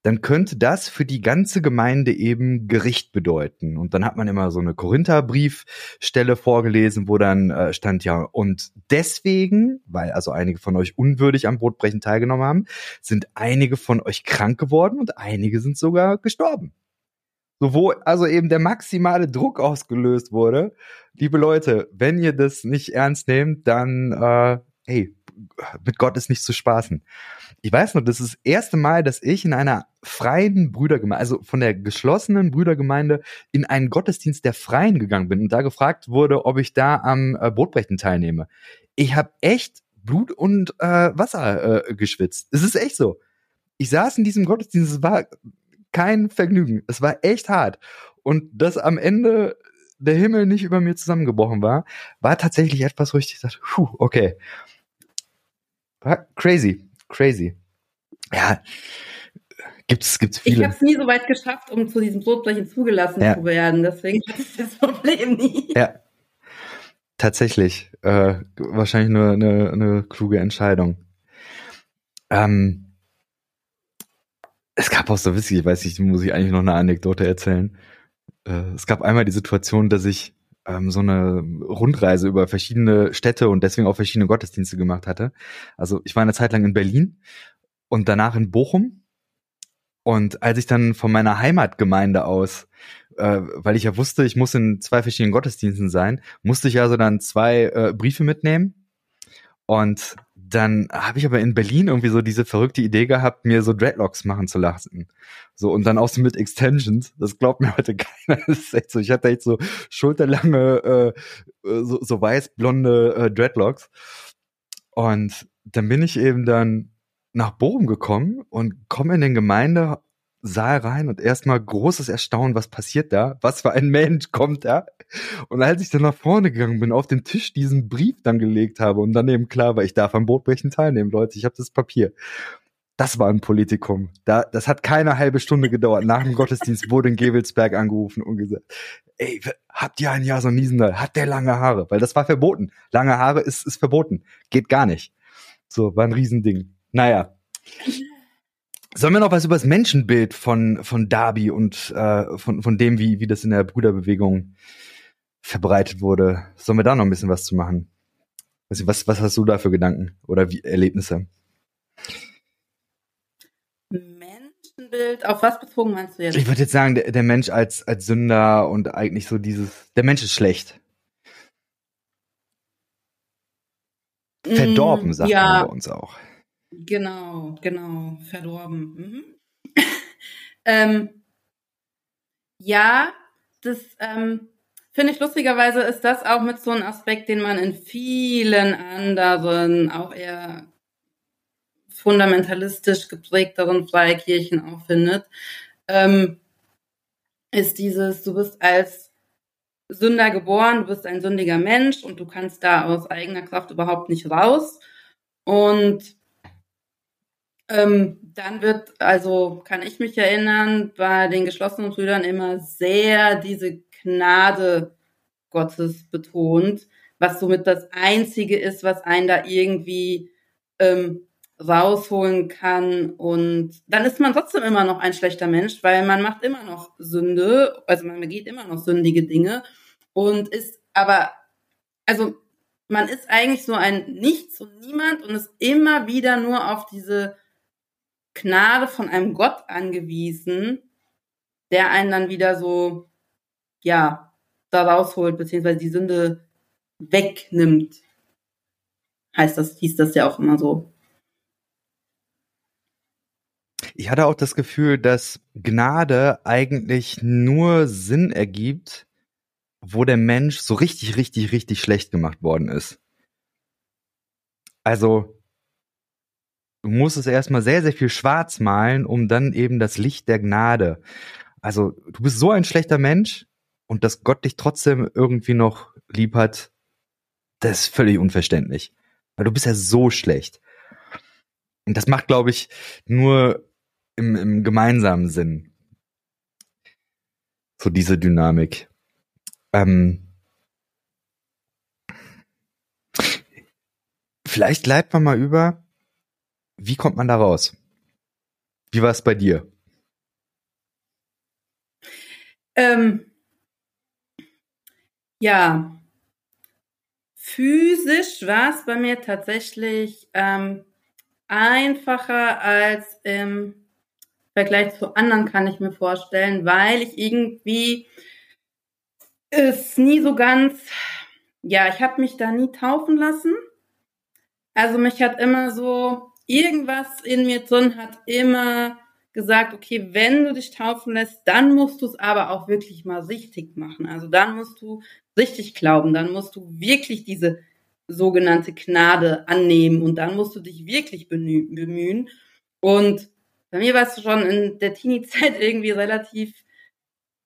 dann könnte das für die ganze Gemeinde eben Gericht bedeuten. Und dann hat man immer so eine Korintherbriefstelle vorgelesen, wo dann äh, stand ja, und deswegen, weil also einige von euch unwürdig am Brotbrechen teilgenommen haben, sind einige von euch krank geworden und einige sind sogar gestorben. So wo also eben der maximale Druck ausgelöst wurde. Liebe Leute, wenn ihr das nicht ernst nehmt, dann äh, hey, mit Gott ist nicht zu spaßen. Ich weiß noch, das ist das erste Mal, dass ich in einer freien Brüdergemeinde, also von der geschlossenen Brüdergemeinde in einen Gottesdienst der Freien gegangen bin und da gefragt wurde, ob ich da am äh, Brotbrechen teilnehme. Ich habe echt Blut und äh, Wasser äh, geschwitzt. Es ist echt so. Ich saß in diesem Gottesdienst, es war kein Vergnügen. Es war echt hart. Und dass am Ende der Himmel nicht über mir zusammengebrochen war, war tatsächlich etwas, wo ich dachte, puh, okay. Crazy, crazy. Ja, Gibt's, gibt's viele. Ich habe es nie so weit geschafft, um zu diesem Brotbrechen zugelassen ja. zu werden. Deswegen hatte ich das Problem nie. Ja. Tatsächlich. Äh, wahrscheinlich eine, eine, eine kluge Entscheidung. Ähm, es gab auch so witzig, ich weiß nicht, muss ich eigentlich noch eine Anekdote erzählen. Äh, es gab einmal die Situation, dass ich ähm, so eine Rundreise über verschiedene Städte und deswegen auch verschiedene Gottesdienste gemacht hatte. Also ich war eine Zeit lang in Berlin und danach in Bochum. Und als ich dann von meiner Heimatgemeinde aus, äh, weil ich ja wusste, ich muss in zwei verschiedenen Gottesdiensten sein, musste ich also dann zwei äh, Briefe mitnehmen. Und dann habe ich aber in Berlin irgendwie so diese verrückte Idee gehabt, mir so Dreadlocks machen zu lassen. So, und dann auch so mit Extensions. Das glaubt mir heute keiner. Das ist echt so, ich hatte echt so schulterlange, äh, äh so, so weiß-blonde äh, Dreadlocks. Und dann bin ich eben dann nach Bochum gekommen und komme in den Gemeinde Saal rein und erstmal großes Erstaunen, was passiert da? Was für ein Mensch kommt da? Und als ich dann nach vorne gegangen bin, auf den Tisch diesen Brief dann gelegt habe und dann eben klar war, ich darf am Bootbrechen teilnehmen, Leute, ich habe das Papier. Das war ein Politikum. Da, das hat keine halbe Stunde gedauert. Nach dem Gottesdienst wurde in Gewelsberg angerufen und gesagt, ey, habt ihr ein Jahr so Niesender? Hat der lange Haare? Weil das war verboten. Lange Haare ist, ist verboten. Geht gar nicht. So, war ein Riesending. Naja. Sollen wir noch was über das Menschenbild von, von Darby und äh, von, von dem, wie, wie das in der Brüderbewegung verbreitet wurde? Sollen wir da noch ein bisschen was zu machen? Was, was hast du da für Gedanken oder wie, Erlebnisse? Menschenbild, auf was bezogen meinst du jetzt? Ich würde jetzt sagen, der, der Mensch als, als Sünder und eigentlich so dieses, der Mensch ist schlecht. Verdorben, sagt ja. man bei uns auch. Genau, genau, verdorben. Mhm. ähm, ja, das ähm, finde ich lustigerweise ist das auch mit so einem Aspekt, den man in vielen anderen, auch eher fundamentalistisch geprägteren Freikirchen auch findet, ähm, ist dieses, du bist als Sünder geboren, du bist ein sündiger Mensch und du kannst da aus eigener Kraft überhaupt nicht raus. Und ähm, dann wird, also kann ich mich erinnern, bei den geschlossenen Brüdern immer sehr diese Gnade Gottes betont, was somit das Einzige ist, was einen da irgendwie ähm, rausholen kann. Und dann ist man trotzdem immer noch ein schlechter Mensch, weil man macht immer noch Sünde, also man begeht immer noch sündige Dinge und ist aber, also man ist eigentlich so ein Nichts und Niemand und ist immer wieder nur auf diese Gnade von einem Gott angewiesen, der einen dann wieder so, ja, da rausholt, beziehungsweise die Sünde wegnimmt. Heißt das, hieß das ja auch immer so. Ich hatte auch das Gefühl, dass Gnade eigentlich nur Sinn ergibt, wo der Mensch so richtig, richtig, richtig schlecht gemacht worden ist. Also, du musst es erstmal sehr, sehr viel schwarz malen, um dann eben das Licht der Gnade. Also, du bist so ein schlechter Mensch und dass Gott dich trotzdem irgendwie noch lieb hat, das ist völlig unverständlich. Weil du bist ja so schlecht. Und das macht, glaube ich, nur im, im gemeinsamen Sinn. So diese Dynamik. Ähm, vielleicht leitet man mal über, wie kommt man da raus? Wie war es bei dir? Ähm, ja, physisch war es bei mir tatsächlich ähm, einfacher als im Vergleich zu anderen, kann ich mir vorstellen, weil ich irgendwie es nie so ganz, ja, ich habe mich da nie taufen lassen. Also mich hat immer so irgendwas in mir drin hat immer gesagt, okay, wenn du dich taufen lässt, dann musst du es aber auch wirklich mal richtig machen. Also dann musst du richtig glauben, dann musst du wirklich diese sogenannte Gnade annehmen und dann musst du dich wirklich bemühen. Und bei mir war es schon in der Teenie-Zeit irgendwie relativ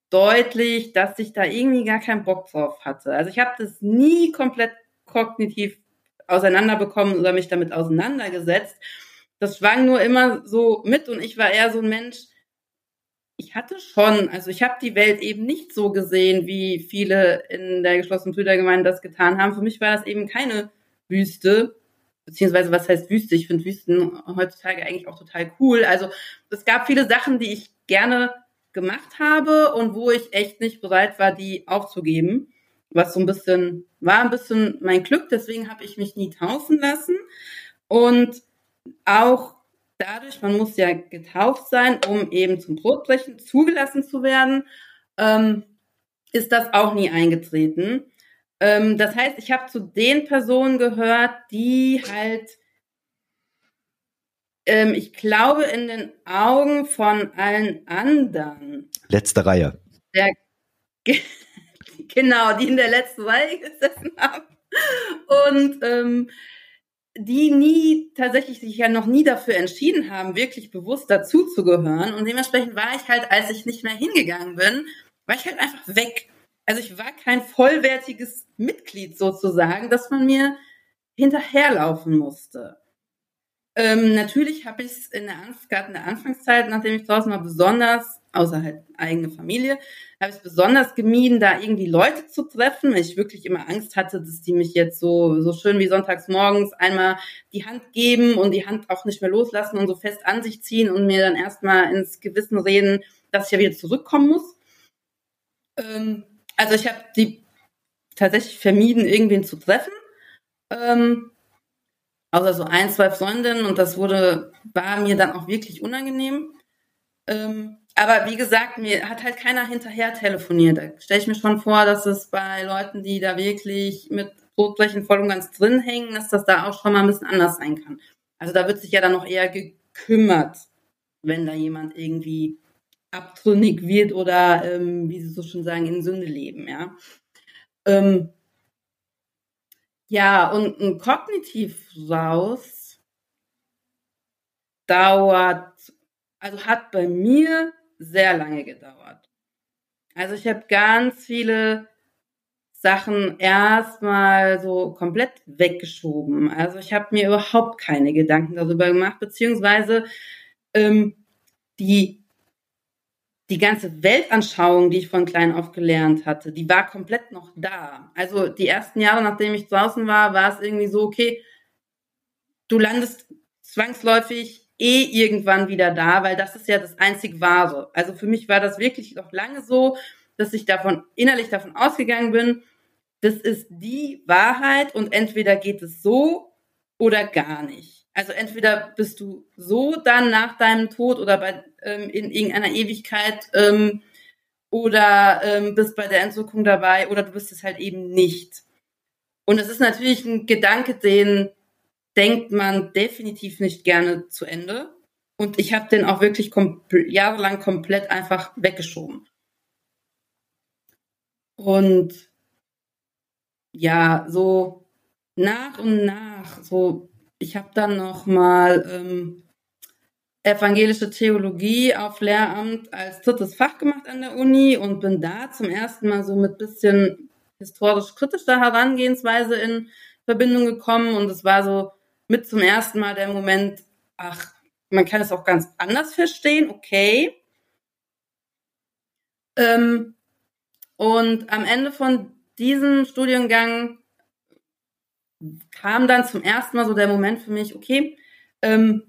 deutlich, dass ich da irgendwie gar keinen Bock drauf hatte. Also ich habe das nie komplett kognitiv auseinanderbekommen oder mich damit auseinandergesetzt. Das schwang nur immer so mit und ich war eher so ein Mensch, ich hatte schon, also ich habe die Welt eben nicht so gesehen, wie viele in der geschlossenen Brüdergemeinde das getan haben. Für mich war das eben keine Wüste, beziehungsweise was heißt Wüste? Ich finde Wüsten heutzutage eigentlich auch total cool. Also es gab viele Sachen, die ich gerne gemacht habe und wo ich echt nicht bereit war, die aufzugeben. Was so ein bisschen, war ein bisschen mein Glück, deswegen habe ich mich nie taufen lassen. Und auch dadurch, man muss ja getauft sein, um eben zum Brotbrechen zugelassen zu werden, ähm, ist das auch nie eingetreten. Ähm, das heißt, ich habe zu den Personen gehört, die halt, ähm, ich glaube, in den Augen von allen anderen. Letzte Reihe. Der, genau, die in der letzten Reihe gesessen haben. Und ähm, die nie tatsächlich sich ja noch nie dafür entschieden haben, wirklich bewusst dazu zu gehören. Und dementsprechend war ich halt, als ich nicht mehr hingegangen bin, war ich halt einfach weg. Also ich war kein vollwertiges Mitglied sozusagen, dass man mir hinterherlaufen musste. Ähm, natürlich habe ich es in der, gerade in der Anfangszeit, nachdem ich draußen war, besonders, außer halt eigene Familie, habe ich es besonders gemieden, da irgendwie Leute zu treffen, weil ich wirklich immer Angst hatte, dass die mich jetzt so, so schön wie sonntags morgens einmal die Hand geben und die Hand auch nicht mehr loslassen und so fest an sich ziehen und mir dann erstmal ins Gewissen reden, dass ich ja wieder zurückkommen muss. Ähm, also ich habe die tatsächlich vermieden, irgendwen zu treffen. Ähm, außer so ein, zwei Freundinnen und das wurde, war mir dann auch wirklich unangenehm. Ähm, aber wie gesagt, mir hat halt keiner hinterher telefoniert. Da stelle ich mir schon vor, dass es bei Leuten, die da wirklich mit Brotblechen voll und ganz drin hängen, dass das da auch schon mal ein bisschen anders sein kann. Also da wird sich ja dann noch eher gekümmert, wenn da jemand irgendwie abtrünnig wird oder, ähm, wie Sie so schon sagen, in Sünde leben, ja. Ähm, ja, und ein kognitiv raus dauert, also hat bei mir sehr lange gedauert. Also ich habe ganz viele Sachen erstmal so komplett weggeschoben. Also ich habe mir überhaupt keine Gedanken darüber gemacht, beziehungsweise ähm, die die ganze Weltanschauung, die ich von klein auf gelernt hatte, die war komplett noch da. Also die ersten Jahre, nachdem ich draußen war, war es irgendwie so, okay, du landest zwangsläufig eh irgendwann wieder da, weil das ist ja das einzig Wahre. Also für mich war das wirklich noch lange so, dass ich davon innerlich davon ausgegangen bin, das ist die Wahrheit und entweder geht es so oder gar nicht. Also entweder bist du so dann nach deinem Tod oder bei, ähm, in irgendeiner Ewigkeit ähm, oder ähm, bist bei der Entzückung dabei oder du bist es halt eben nicht. Und es ist natürlich ein Gedanke, den denkt man definitiv nicht gerne zu Ende. Und ich habe den auch wirklich jahrelang komplett einfach weggeschoben. Und ja, so nach und nach, so ich habe dann noch mal ähm, evangelische Theologie auf Lehramt als drittes Fach gemacht an der Uni und bin da zum ersten Mal so mit bisschen historisch kritischer Herangehensweise in Verbindung gekommen und es war so mit zum ersten Mal der Moment, ach, man kann es auch ganz anders verstehen, okay. Ähm, und am Ende von diesem Studiengang kam dann zum ersten Mal so der Moment für mich, okay, ähm,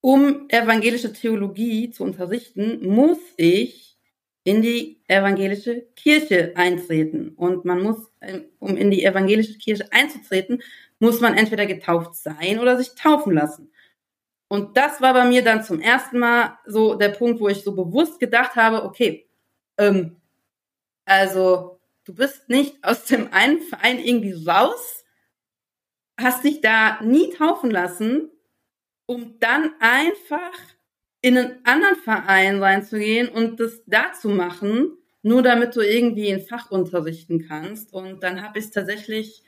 um evangelische Theologie zu unterrichten, muss ich in die evangelische Kirche eintreten. Und man muss, ähm, um in die evangelische Kirche einzutreten, muss man entweder getauft sein oder sich taufen lassen. Und das war bei mir dann zum ersten Mal so der Punkt, wo ich so bewusst gedacht habe, okay, ähm, also du bist nicht aus dem einen Verein irgendwie raus, hast dich da nie taufen lassen, um dann einfach in einen anderen Verein reinzugehen und das da zu machen, nur damit du irgendwie ein Fach unterrichten kannst. Und dann habe ich es tatsächlich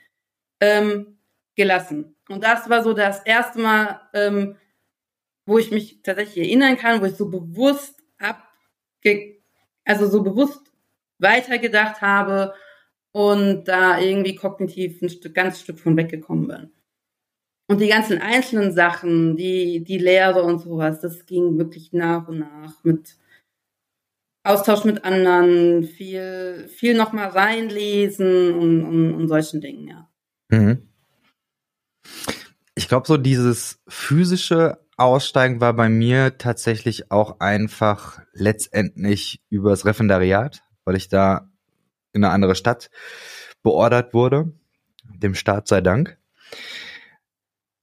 ähm, gelassen. Und das war so das erste Mal, ähm, wo ich mich tatsächlich erinnern kann, wo ich so bewusst abge also so bewusst weitergedacht habe und da irgendwie kognitiv ein Stück, ganz Stück von weggekommen bin. Und die ganzen einzelnen Sachen, die, die Lehre und sowas, das ging wirklich nach und nach mit Austausch mit anderen, viel, viel nochmal reinlesen und, und, und solchen Dingen, ja. Mhm. Ich glaube, so dieses physische Aussteigen war bei mir tatsächlich auch einfach letztendlich übers Referendariat, weil ich da in eine andere Stadt beordert wurde. Dem Staat sei Dank.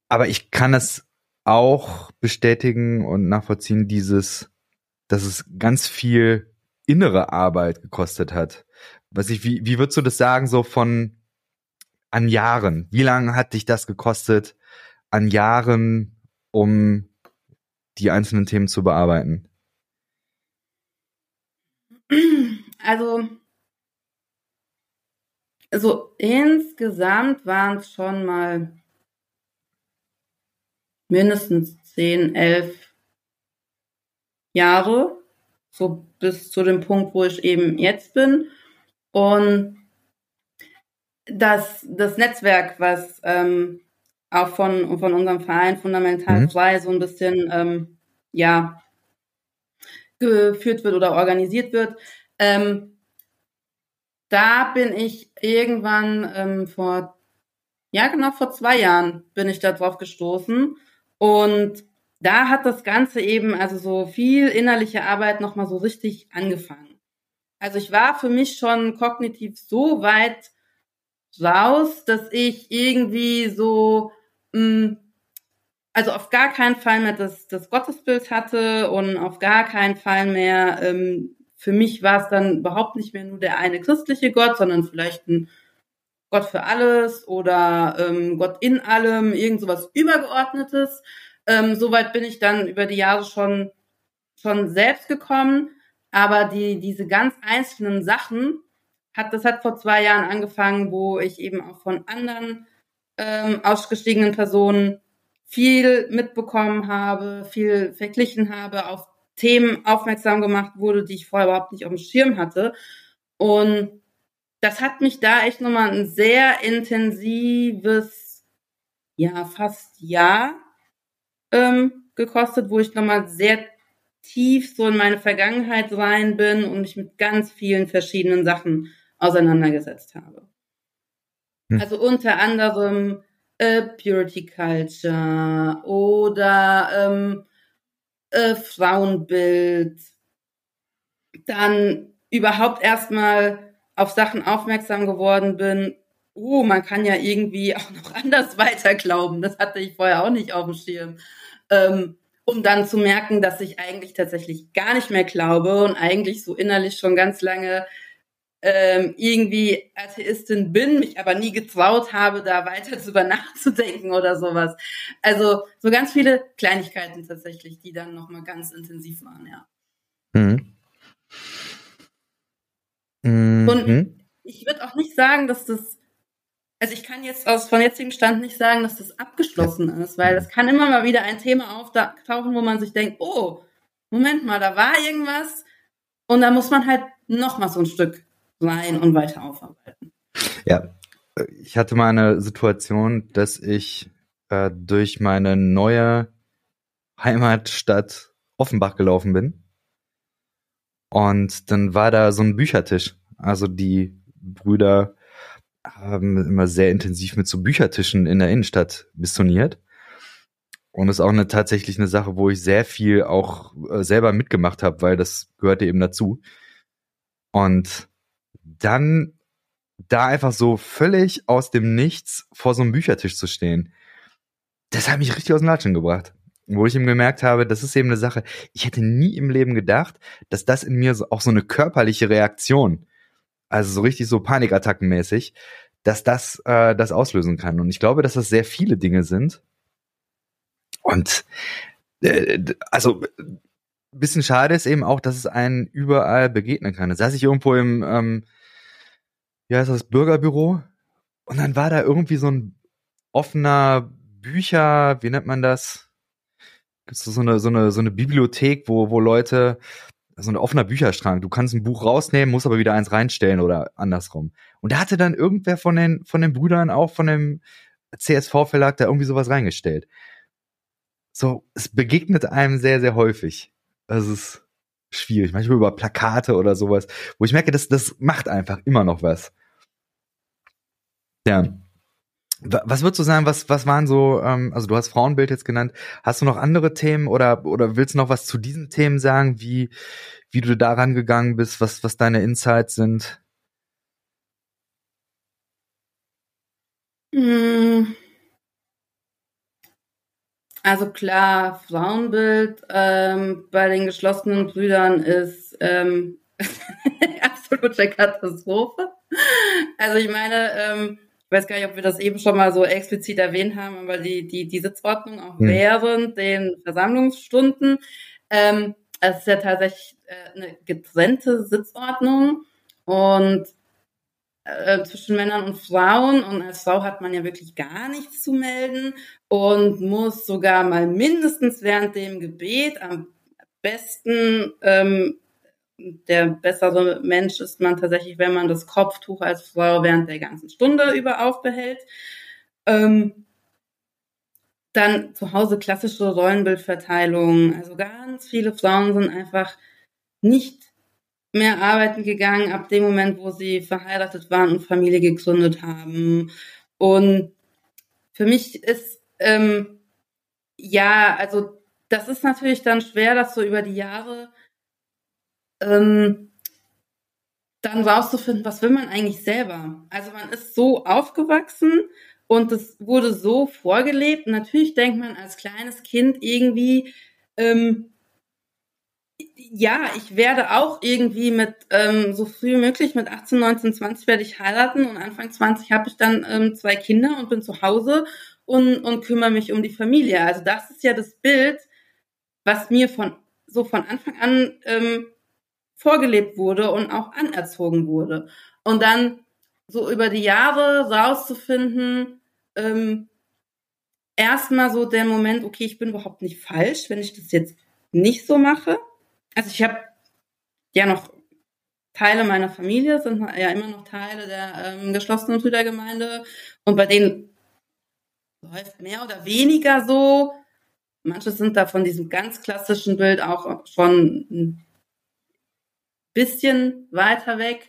Aber ich kann es auch bestätigen und nachvollziehen, dieses, dass es ganz viel innere Arbeit gekostet hat. Was ich, wie, wie würdest du das sagen, so von an Jahren? Wie lange hat dich das gekostet, an Jahren, um die einzelnen Themen zu bearbeiten? Also, so insgesamt waren es schon mal mindestens zehn, elf Jahre, so bis zu dem Punkt, wo ich eben jetzt bin. Und das, das Netzwerk, was ähm, auch von, von unserem Verein Fundamental mhm. Frei so ein bisschen, ähm, ja, geführt wird oder organisiert wird. Ähm, da bin ich irgendwann ähm, vor, ja genau vor zwei Jahren bin ich da drauf gestoßen und da hat das Ganze eben, also so viel innerliche Arbeit nochmal so richtig angefangen. Also ich war für mich schon kognitiv so weit raus, dass ich irgendwie so, mh, mm, also auf gar keinen Fall mehr das, das Gottesbild hatte und auf gar keinen Fall mehr, ähm, für mich war es dann überhaupt nicht mehr nur der eine christliche Gott, sondern vielleicht ein Gott für alles oder ähm, Gott in allem, irgend sowas Übergeordnetes. Ähm, Soweit bin ich dann über die Jahre schon, schon selbst gekommen. Aber die, diese ganz einzelnen Sachen, hat, das hat vor zwei Jahren angefangen, wo ich eben auch von anderen ähm, ausgestiegenen Personen viel mitbekommen habe, viel verglichen habe, auf Themen aufmerksam gemacht wurde, die ich vorher überhaupt nicht auf dem Schirm hatte. Und das hat mich da echt nochmal ein sehr intensives, ja, fast Jahr ähm, gekostet, wo ich nochmal sehr tief so in meine Vergangenheit rein bin und mich mit ganz vielen verschiedenen Sachen auseinandergesetzt habe. Hm. Also unter anderem äh, Purity Culture oder ähm, äh, Frauenbild, dann überhaupt erstmal auf Sachen aufmerksam geworden bin, oh, man kann ja irgendwie auch noch anders weiter glauben. Das hatte ich vorher auch nicht auf dem Schirm. Ähm, um dann zu merken, dass ich eigentlich tatsächlich gar nicht mehr glaube und eigentlich so innerlich schon ganz lange ähm, irgendwie Atheistin bin, mich aber nie getraut habe, da weiter drüber nachzudenken oder sowas. Also so ganz viele Kleinigkeiten tatsächlich, die dann nochmal ganz intensiv waren, ja. Mhm. Mhm. Und ich würde auch nicht sagen, dass das also ich kann jetzt aus von jetzigem Stand nicht sagen, dass das abgeschlossen ist, weil es kann immer mal wieder ein Thema auftauchen, wo man sich denkt, oh, Moment mal, da war irgendwas und da muss man halt noch mal so ein Stück rein und weiter aufarbeiten. Ja, ich hatte mal eine Situation, dass ich äh, durch meine neue Heimatstadt Offenbach gelaufen bin und dann war da so ein Büchertisch. Also die Brüder haben immer sehr intensiv mit so Büchertischen in der Innenstadt missioniert. Und ist auch eine tatsächlich eine Sache, wo ich sehr viel auch äh, selber mitgemacht habe, weil das gehörte eben dazu. Und dann da einfach so völlig aus dem Nichts vor so einem Büchertisch zu stehen, das hat mich richtig aus dem Latschen gebracht. Wo ich eben gemerkt habe, das ist eben eine Sache, ich hätte nie im Leben gedacht, dass das in mir auch so eine körperliche Reaktion also so richtig so Panikattackenmäßig, dass das äh, das auslösen kann. Und ich glaube, dass das sehr viele Dinge sind. Und äh, also bisschen schade ist eben auch, dass es einen überall begegnen kann. Da saß ich irgendwo im, ähm, wie heißt das, Bürgerbüro und dann war da irgendwie so ein offener Bücher, wie nennt man das? Gibt's so eine, so eine, so eine Bibliothek, wo, wo Leute so ein offener Bücherschrank. Du kannst ein Buch rausnehmen, musst aber wieder eins reinstellen oder andersrum. Und da hatte dann irgendwer von den, von den Brüdern, auch von dem CSV-Verlag, da irgendwie sowas reingestellt. So, es begegnet einem sehr, sehr häufig. Das ist, schwierig. Manchmal über Plakate oder sowas, wo ich merke, das, das macht einfach immer noch was. Ja. Was würdest du sagen, was, was waren so, ähm, also du hast Frauenbild jetzt genannt, hast du noch andere Themen oder, oder willst du noch was zu diesen Themen sagen, wie, wie du daran gegangen bist, was, was deine Insights sind? Hm. Also klar, Frauenbild ähm, bei den geschlossenen Brüdern ist ähm, absolute Katastrophe. Also ich meine, ähm, ich weiß gar nicht, ob wir das eben schon mal so explizit erwähnt haben, aber die, die, die Sitzordnung auch hm. während den Versammlungsstunden, ähm, es ist ja tatsächlich äh, eine getrennte Sitzordnung und äh, zwischen Männern und Frauen und als Frau hat man ja wirklich gar nichts zu melden und muss sogar mal mindestens während dem Gebet am besten ähm, der bessere Mensch ist man tatsächlich, wenn man das Kopftuch als Frau während der ganzen Stunde über aufbehält. Ähm, dann zu Hause klassische Rollenbildverteilung. Also ganz viele Frauen sind einfach nicht mehr arbeiten gegangen ab dem Moment, wo sie verheiratet waren und Familie gegründet haben. Und für mich ist, ähm, ja, also das ist natürlich dann schwer, das so über die Jahre ähm, dann rauszufinden, was will man eigentlich selber. Also man ist so aufgewachsen und es wurde so vorgelebt. natürlich denkt man als kleines Kind irgendwie, ähm, ja, ich werde auch irgendwie mit ähm, so früh möglich, mit 18, 19, 20 werde ich heiraten und Anfang 20 habe ich dann ähm, zwei Kinder und bin zu Hause und, und kümmere mich um die Familie. Also das ist ja das Bild, was mir von so von Anfang an ähm, vorgelebt wurde und auch anerzogen wurde. Und dann so über die Jahre rauszufinden, ähm, erstmal so der Moment, okay, ich bin überhaupt nicht falsch, wenn ich das jetzt nicht so mache. Also ich habe ja noch Teile meiner Familie, sind ja immer noch Teile der ähm, geschlossenen Brüdergemeinde und bei denen läuft mehr oder weniger so. Manche sind da von diesem ganz klassischen Bild auch schon bisschen weiter weg.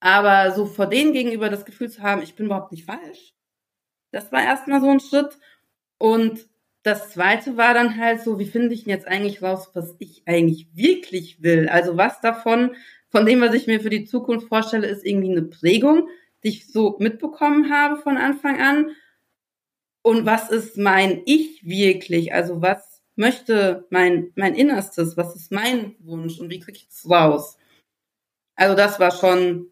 Aber so vor denen gegenüber das Gefühl zu haben, ich bin überhaupt nicht falsch, das war erstmal so ein Schritt. Und das zweite war dann halt so, wie finde ich denn jetzt eigentlich raus, was ich eigentlich wirklich will? Also was davon, von dem, was ich mir für die Zukunft vorstelle, ist irgendwie eine Prägung, die ich so mitbekommen habe von Anfang an. Und was ist mein Ich wirklich? Also was möchte mein, mein Innerstes? Was ist mein Wunsch? Und wie kriege ich es raus? Also das war schon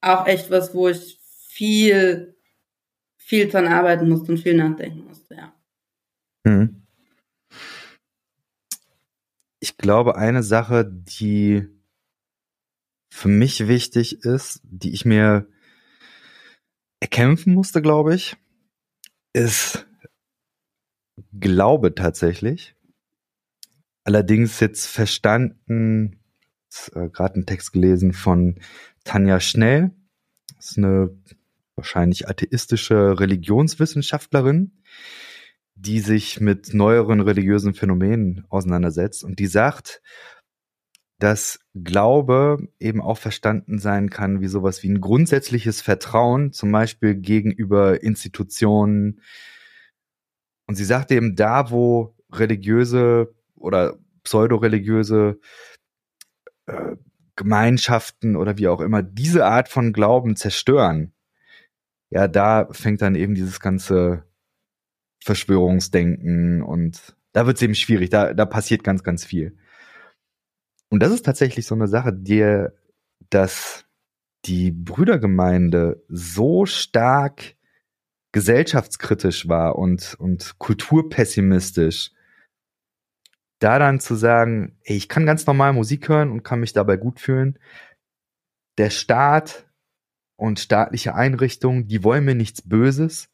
auch echt was, wo ich viel, viel dran arbeiten musste und viel nachdenken musste, ja. Hm. Ich glaube, eine Sache, die für mich wichtig ist, die ich mir erkämpfen musste, glaube ich, ist Glaube tatsächlich. Allerdings jetzt verstanden äh, gerade einen Text gelesen von Tanja Schnell. Das ist eine wahrscheinlich atheistische Religionswissenschaftlerin, die sich mit neueren religiösen Phänomenen auseinandersetzt und die sagt, dass Glaube eben auch verstanden sein kann wie sowas wie ein grundsätzliches Vertrauen, zum Beispiel gegenüber Institutionen. Und sie sagt eben, da wo religiöse oder pseudoreligiöse äh, Gemeinschaften oder wie auch immer diese Art von Glauben zerstören, ja, da fängt dann eben dieses ganze Verschwörungsdenken und da wird es eben schwierig, da, da passiert ganz, ganz viel. Und das ist tatsächlich so eine Sache, die, dass die Brüdergemeinde so stark gesellschaftskritisch war und, und kulturpessimistisch, da dann zu sagen, ey, ich kann ganz normal Musik hören und kann mich dabei gut fühlen. Der Staat und staatliche Einrichtungen, die wollen mir nichts Böses.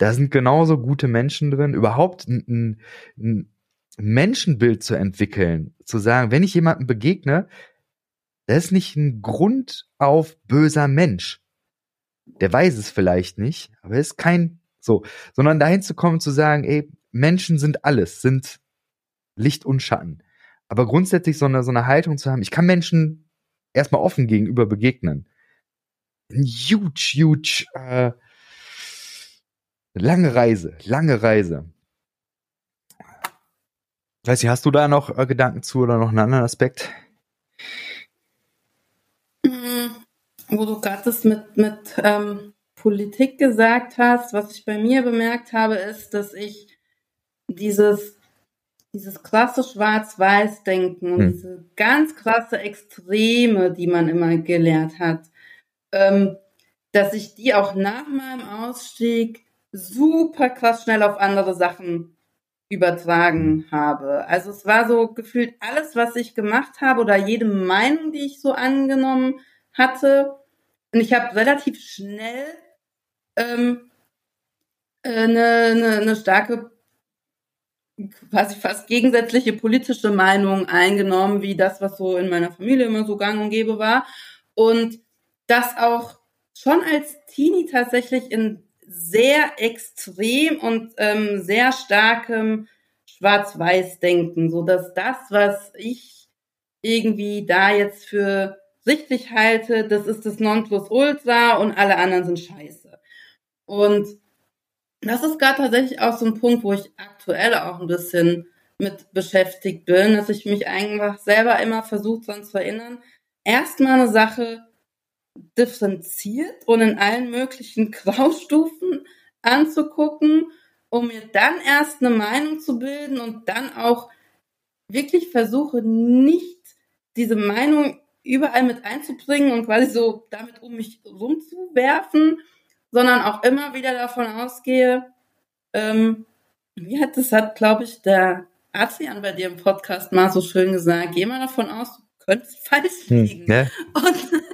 Da sind genauso gute Menschen drin. Überhaupt ein, ein Menschenbild zu entwickeln, zu sagen, wenn ich jemandem begegne, das ist nicht ein Grund auf böser Mensch. Der weiß es vielleicht nicht, aber er ist kein so, sondern dahin zu kommen zu sagen, ey, Menschen sind alles, sind Licht und Schatten. aber grundsätzlich so eine, so eine Haltung zu haben, ich kann Menschen erstmal offen gegenüber begegnen. Ein huge, huge, äh, lange Reise, lange Reise. Weiß nicht, hast du da noch äh, Gedanken zu oder noch einen anderen Aspekt? Mhm. Wo du gerade das mit, mit ähm, Politik gesagt hast, was ich bei mir bemerkt habe, ist, dass ich dieses, dieses klasse Schwarz-Weiß-Denken und hm. diese ganz krasse Extreme, die man immer gelehrt hat, ähm, dass ich die auch nach meinem Ausstieg super krass schnell auf andere Sachen übertragen habe. Also es war so gefühlt alles, was ich gemacht habe oder jede Meinung, die ich so angenommen hatte. Und ich habe relativ schnell ähm, eine, eine, eine starke, quasi fast gegensätzliche politische Meinung eingenommen, wie das, was so in meiner Familie immer so gang und gäbe war. Und das auch schon als Teenie tatsächlich in sehr extrem und ähm, sehr starkem Schwarz-Weiß-Denken, so dass das, was ich irgendwie da jetzt für sichtlich halte, das ist das Nonplusultra und alle anderen sind scheiße. Und das ist gerade tatsächlich auch so ein Punkt, wo ich aktuell auch ein bisschen mit beschäftigt bin, dass ich mich einfach selber immer versucht dran zu erinnern, erstmal eine Sache differenziert und in allen möglichen Graustufen anzugucken, um mir dann erst eine Meinung zu bilden und dann auch wirklich versuche, nicht diese Meinung überall mit einzubringen und quasi so damit um mich rumzuwerfen, sondern auch immer wieder davon ausgehe, ähm, wie hat das hat, glaube ich, der Adrian bei dir im Podcast mal so schön gesagt, geh mal davon aus, du könntest falsch hm, liegen. Hm, ne? Und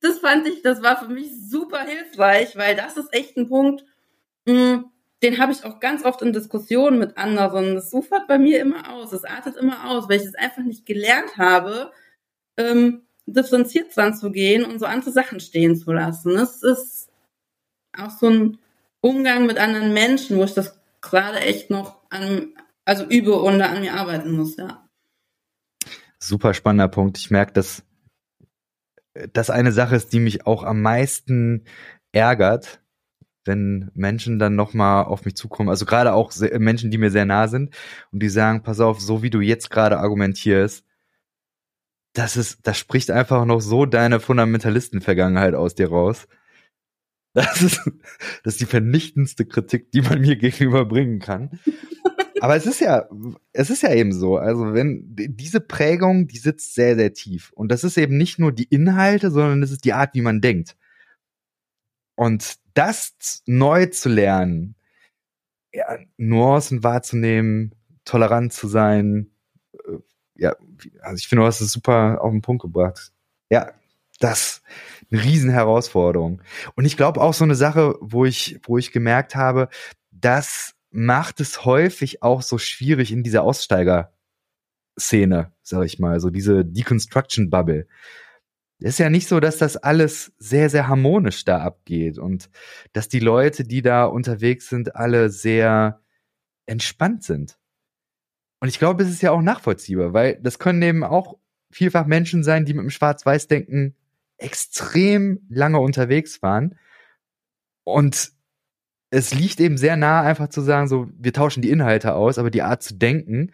das fand ich, das war für mich super hilfreich, weil das ist echt ein Punkt, mh, hm, den habe ich auch ganz oft in Diskussionen mit anderen. Das ufert bei mir immer aus, es artet immer aus, weil ich es einfach nicht gelernt habe, ähm, differenziert dran zu gehen und so andere Sachen stehen zu lassen. Das ist auch so ein Umgang mit anderen Menschen, wo ich das gerade echt noch an, also übe und an mir arbeiten muss, ja. Super spannender Punkt. Ich merke, dass das eine Sache ist, die mich auch am meisten ärgert, wenn Menschen dann nochmal auf mich zukommen, also gerade auch Menschen, die mir sehr nah sind und die sagen, pass auf, so wie du jetzt gerade argumentierst, das ist, das spricht einfach noch so deine Fundamentalisten-Vergangenheit aus dir raus. Das ist, das ist die vernichtendste Kritik, die man mir gegenüber bringen kann. Aber es ist ja, es ist ja eben so. Also wenn diese Prägung, die sitzt sehr, sehr tief. Und das ist eben nicht nur die Inhalte, sondern es ist die Art, wie man denkt. Und das neu zu lernen, ja, Nuancen wahrzunehmen, tolerant zu sein, äh, ja, also ich finde, du hast es super auf den Punkt gebracht. Ja, das eine riesen. Und ich glaube auch so eine Sache, wo ich, wo ich gemerkt habe, das macht es häufig auch so schwierig in dieser Aussteiger-Szene, sag ich mal, so diese Deconstruction-Bubble. Es ist ja nicht so, dass das alles sehr, sehr harmonisch da abgeht und dass die Leute, die da unterwegs sind, alle sehr entspannt sind. Und ich glaube, es ist ja auch nachvollziehbar, weil das können eben auch vielfach Menschen sein, die mit dem Schwarz-Weiß-Denken extrem lange unterwegs waren. Und es liegt eben sehr nah, einfach zu sagen, so, wir tauschen die Inhalte aus, aber die Art zu denken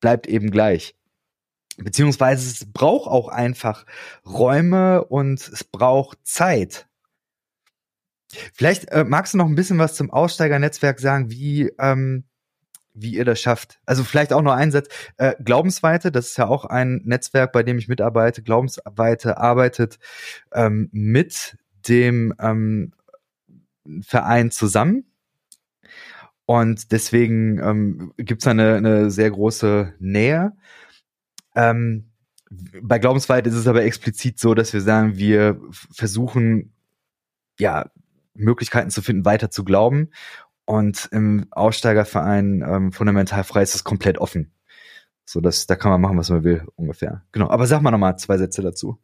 bleibt eben gleich. Beziehungsweise es braucht auch einfach Räume und es braucht Zeit. Vielleicht äh, magst du noch ein bisschen was zum Aussteigernetzwerk sagen, wie ähm, wie ihr das schafft. Also vielleicht auch noch ein Satz. Äh, Glaubensweite, das ist ja auch ein Netzwerk, bei dem ich mitarbeite. Glaubensweite arbeitet ähm, mit dem ähm, Verein zusammen. Und deswegen ähm, gibt es eine, eine sehr große Nähe. Ähm, bei Glaubensweite ist es aber explizit so, dass wir sagen, wir versuchen, ja, Möglichkeiten zu finden, weiter zu glauben und im Aussteigerverein ähm, fundamental frei ist es komplett offen. So, dass da kann man machen, was man will, ungefähr. Genau. Aber sag mal nochmal zwei Sätze dazu.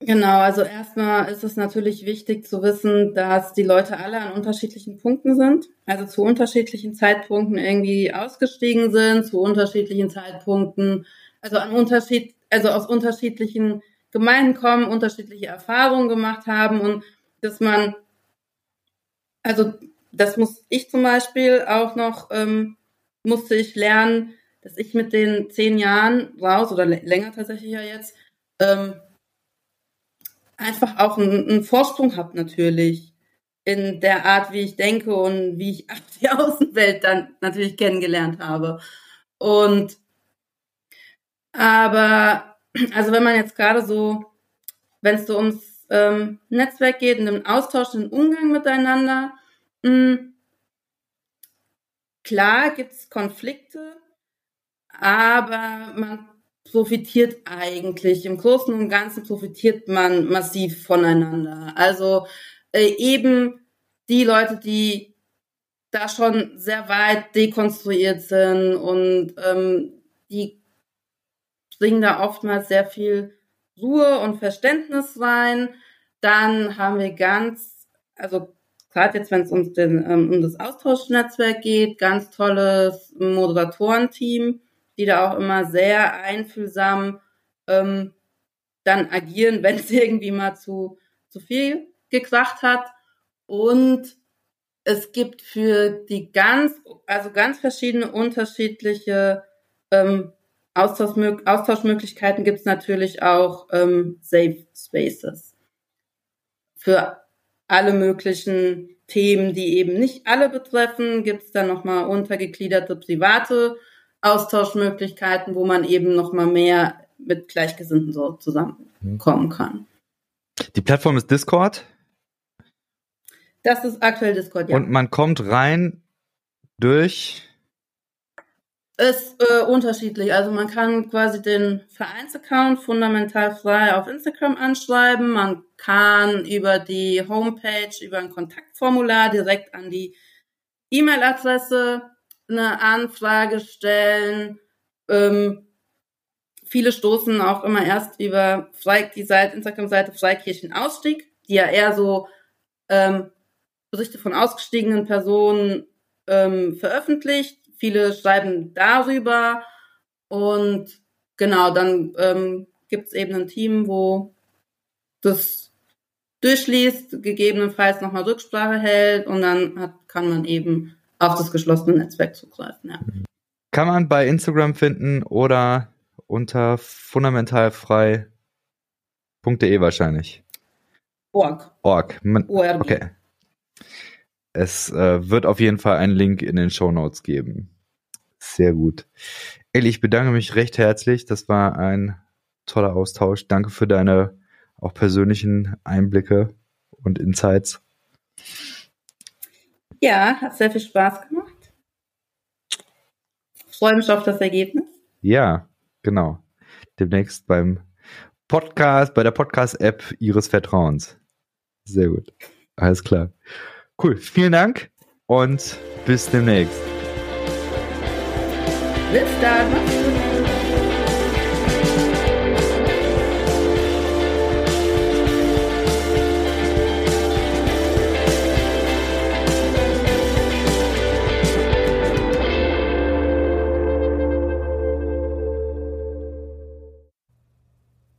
Genau, also erstmal ist es natürlich wichtig zu wissen, dass die Leute alle an unterschiedlichen Punkten sind, also zu unterschiedlichen Zeitpunkten irgendwie ausgestiegen sind, zu unterschiedlichen Zeitpunkten, also an Unterschied, also aus unterschiedlichen Gemeinden kommen, unterschiedliche Erfahrungen gemacht haben und dass man, also das muss ich zum Beispiel auch noch, ähm, musste ich lernen, dass ich mit den zehn Jahren raus oder länger tatsächlich ja jetzt, ähm, einfach auch einen, einen Vorsprung habe natürlich in der Art, wie ich denke und wie ich die Außenwelt dann natürlich kennengelernt habe. Und aber, also wenn man jetzt gerade so, wenn es so ums ähm, Netzwerk geht und den Austausch, den Umgang miteinander, mh, hm, klar gibt's Konflikte, aber man profitiert eigentlich. Im Großen und Ganzen profitiert man massiv voneinander. Also äh, eben die Leute, die da schon sehr weit dekonstruiert sind und ähm, die bringen da oftmals sehr viel Ruhe und Verständnis rein. Dann haben wir ganz, also gerade jetzt, wenn es um, den, ähm, um das Austauschnetzwerk geht, ganz tolles Moderatorenteam die da auch immer sehr einfühlsam ähm, dann agieren, wenn es irgendwie mal zu, zu viel gekracht hat. Und es gibt für die ganz, also ganz verschiedene unterschiedliche ähm, Austauschmög Austauschmöglichkeiten gibt es natürlich auch ähm, Safe Spaces. Für alle möglichen Themen, die eben nicht alle betreffen, gibt es dann nochmal untergegliederte private Austauschmöglichkeiten, wo man eben noch mal mehr mit Gleichgesinnten so zusammenkommen kann. Die Plattform ist Discord. Das ist aktuell Discord, ja. Und man kommt rein durch ist äh, unterschiedlich. Also man kann quasi den Vereinsaccount fundamental frei auf Instagram anschreiben. Man kann über die Homepage, über ein Kontaktformular direkt an die E-Mail-Adresse eine Anfrage stellen. Ähm, viele stoßen auch immer erst über die Seite, Instagram-Seite Freikirchenausstieg, die ja eher so ähm, Berichte von ausgestiegenen Personen ähm, veröffentlicht. Viele schreiben darüber und genau, dann ähm, gibt es eben ein Team, wo das durchliest, gegebenenfalls nochmal Rücksprache hält und dann hat, kann man eben auf das geschlossene Netzwerk zugreifen. Ja. Kann man bei Instagram finden oder unter fundamentalfrei.de wahrscheinlich. Org. Org. Man. Okay. Es äh, wird auf jeden Fall einen Link in den Show Notes geben. Sehr gut. Elli, ich bedanke mich recht herzlich. Das war ein toller Austausch. Danke für deine auch persönlichen Einblicke und Insights. Ja, hat sehr viel Spaß gemacht. freue mich auf das Ergebnis. Ja, genau. Demnächst beim Podcast, bei der Podcast-App Ihres Vertrauens. Sehr gut. Alles klar. Cool. Vielen Dank und bis demnächst. Bis dann.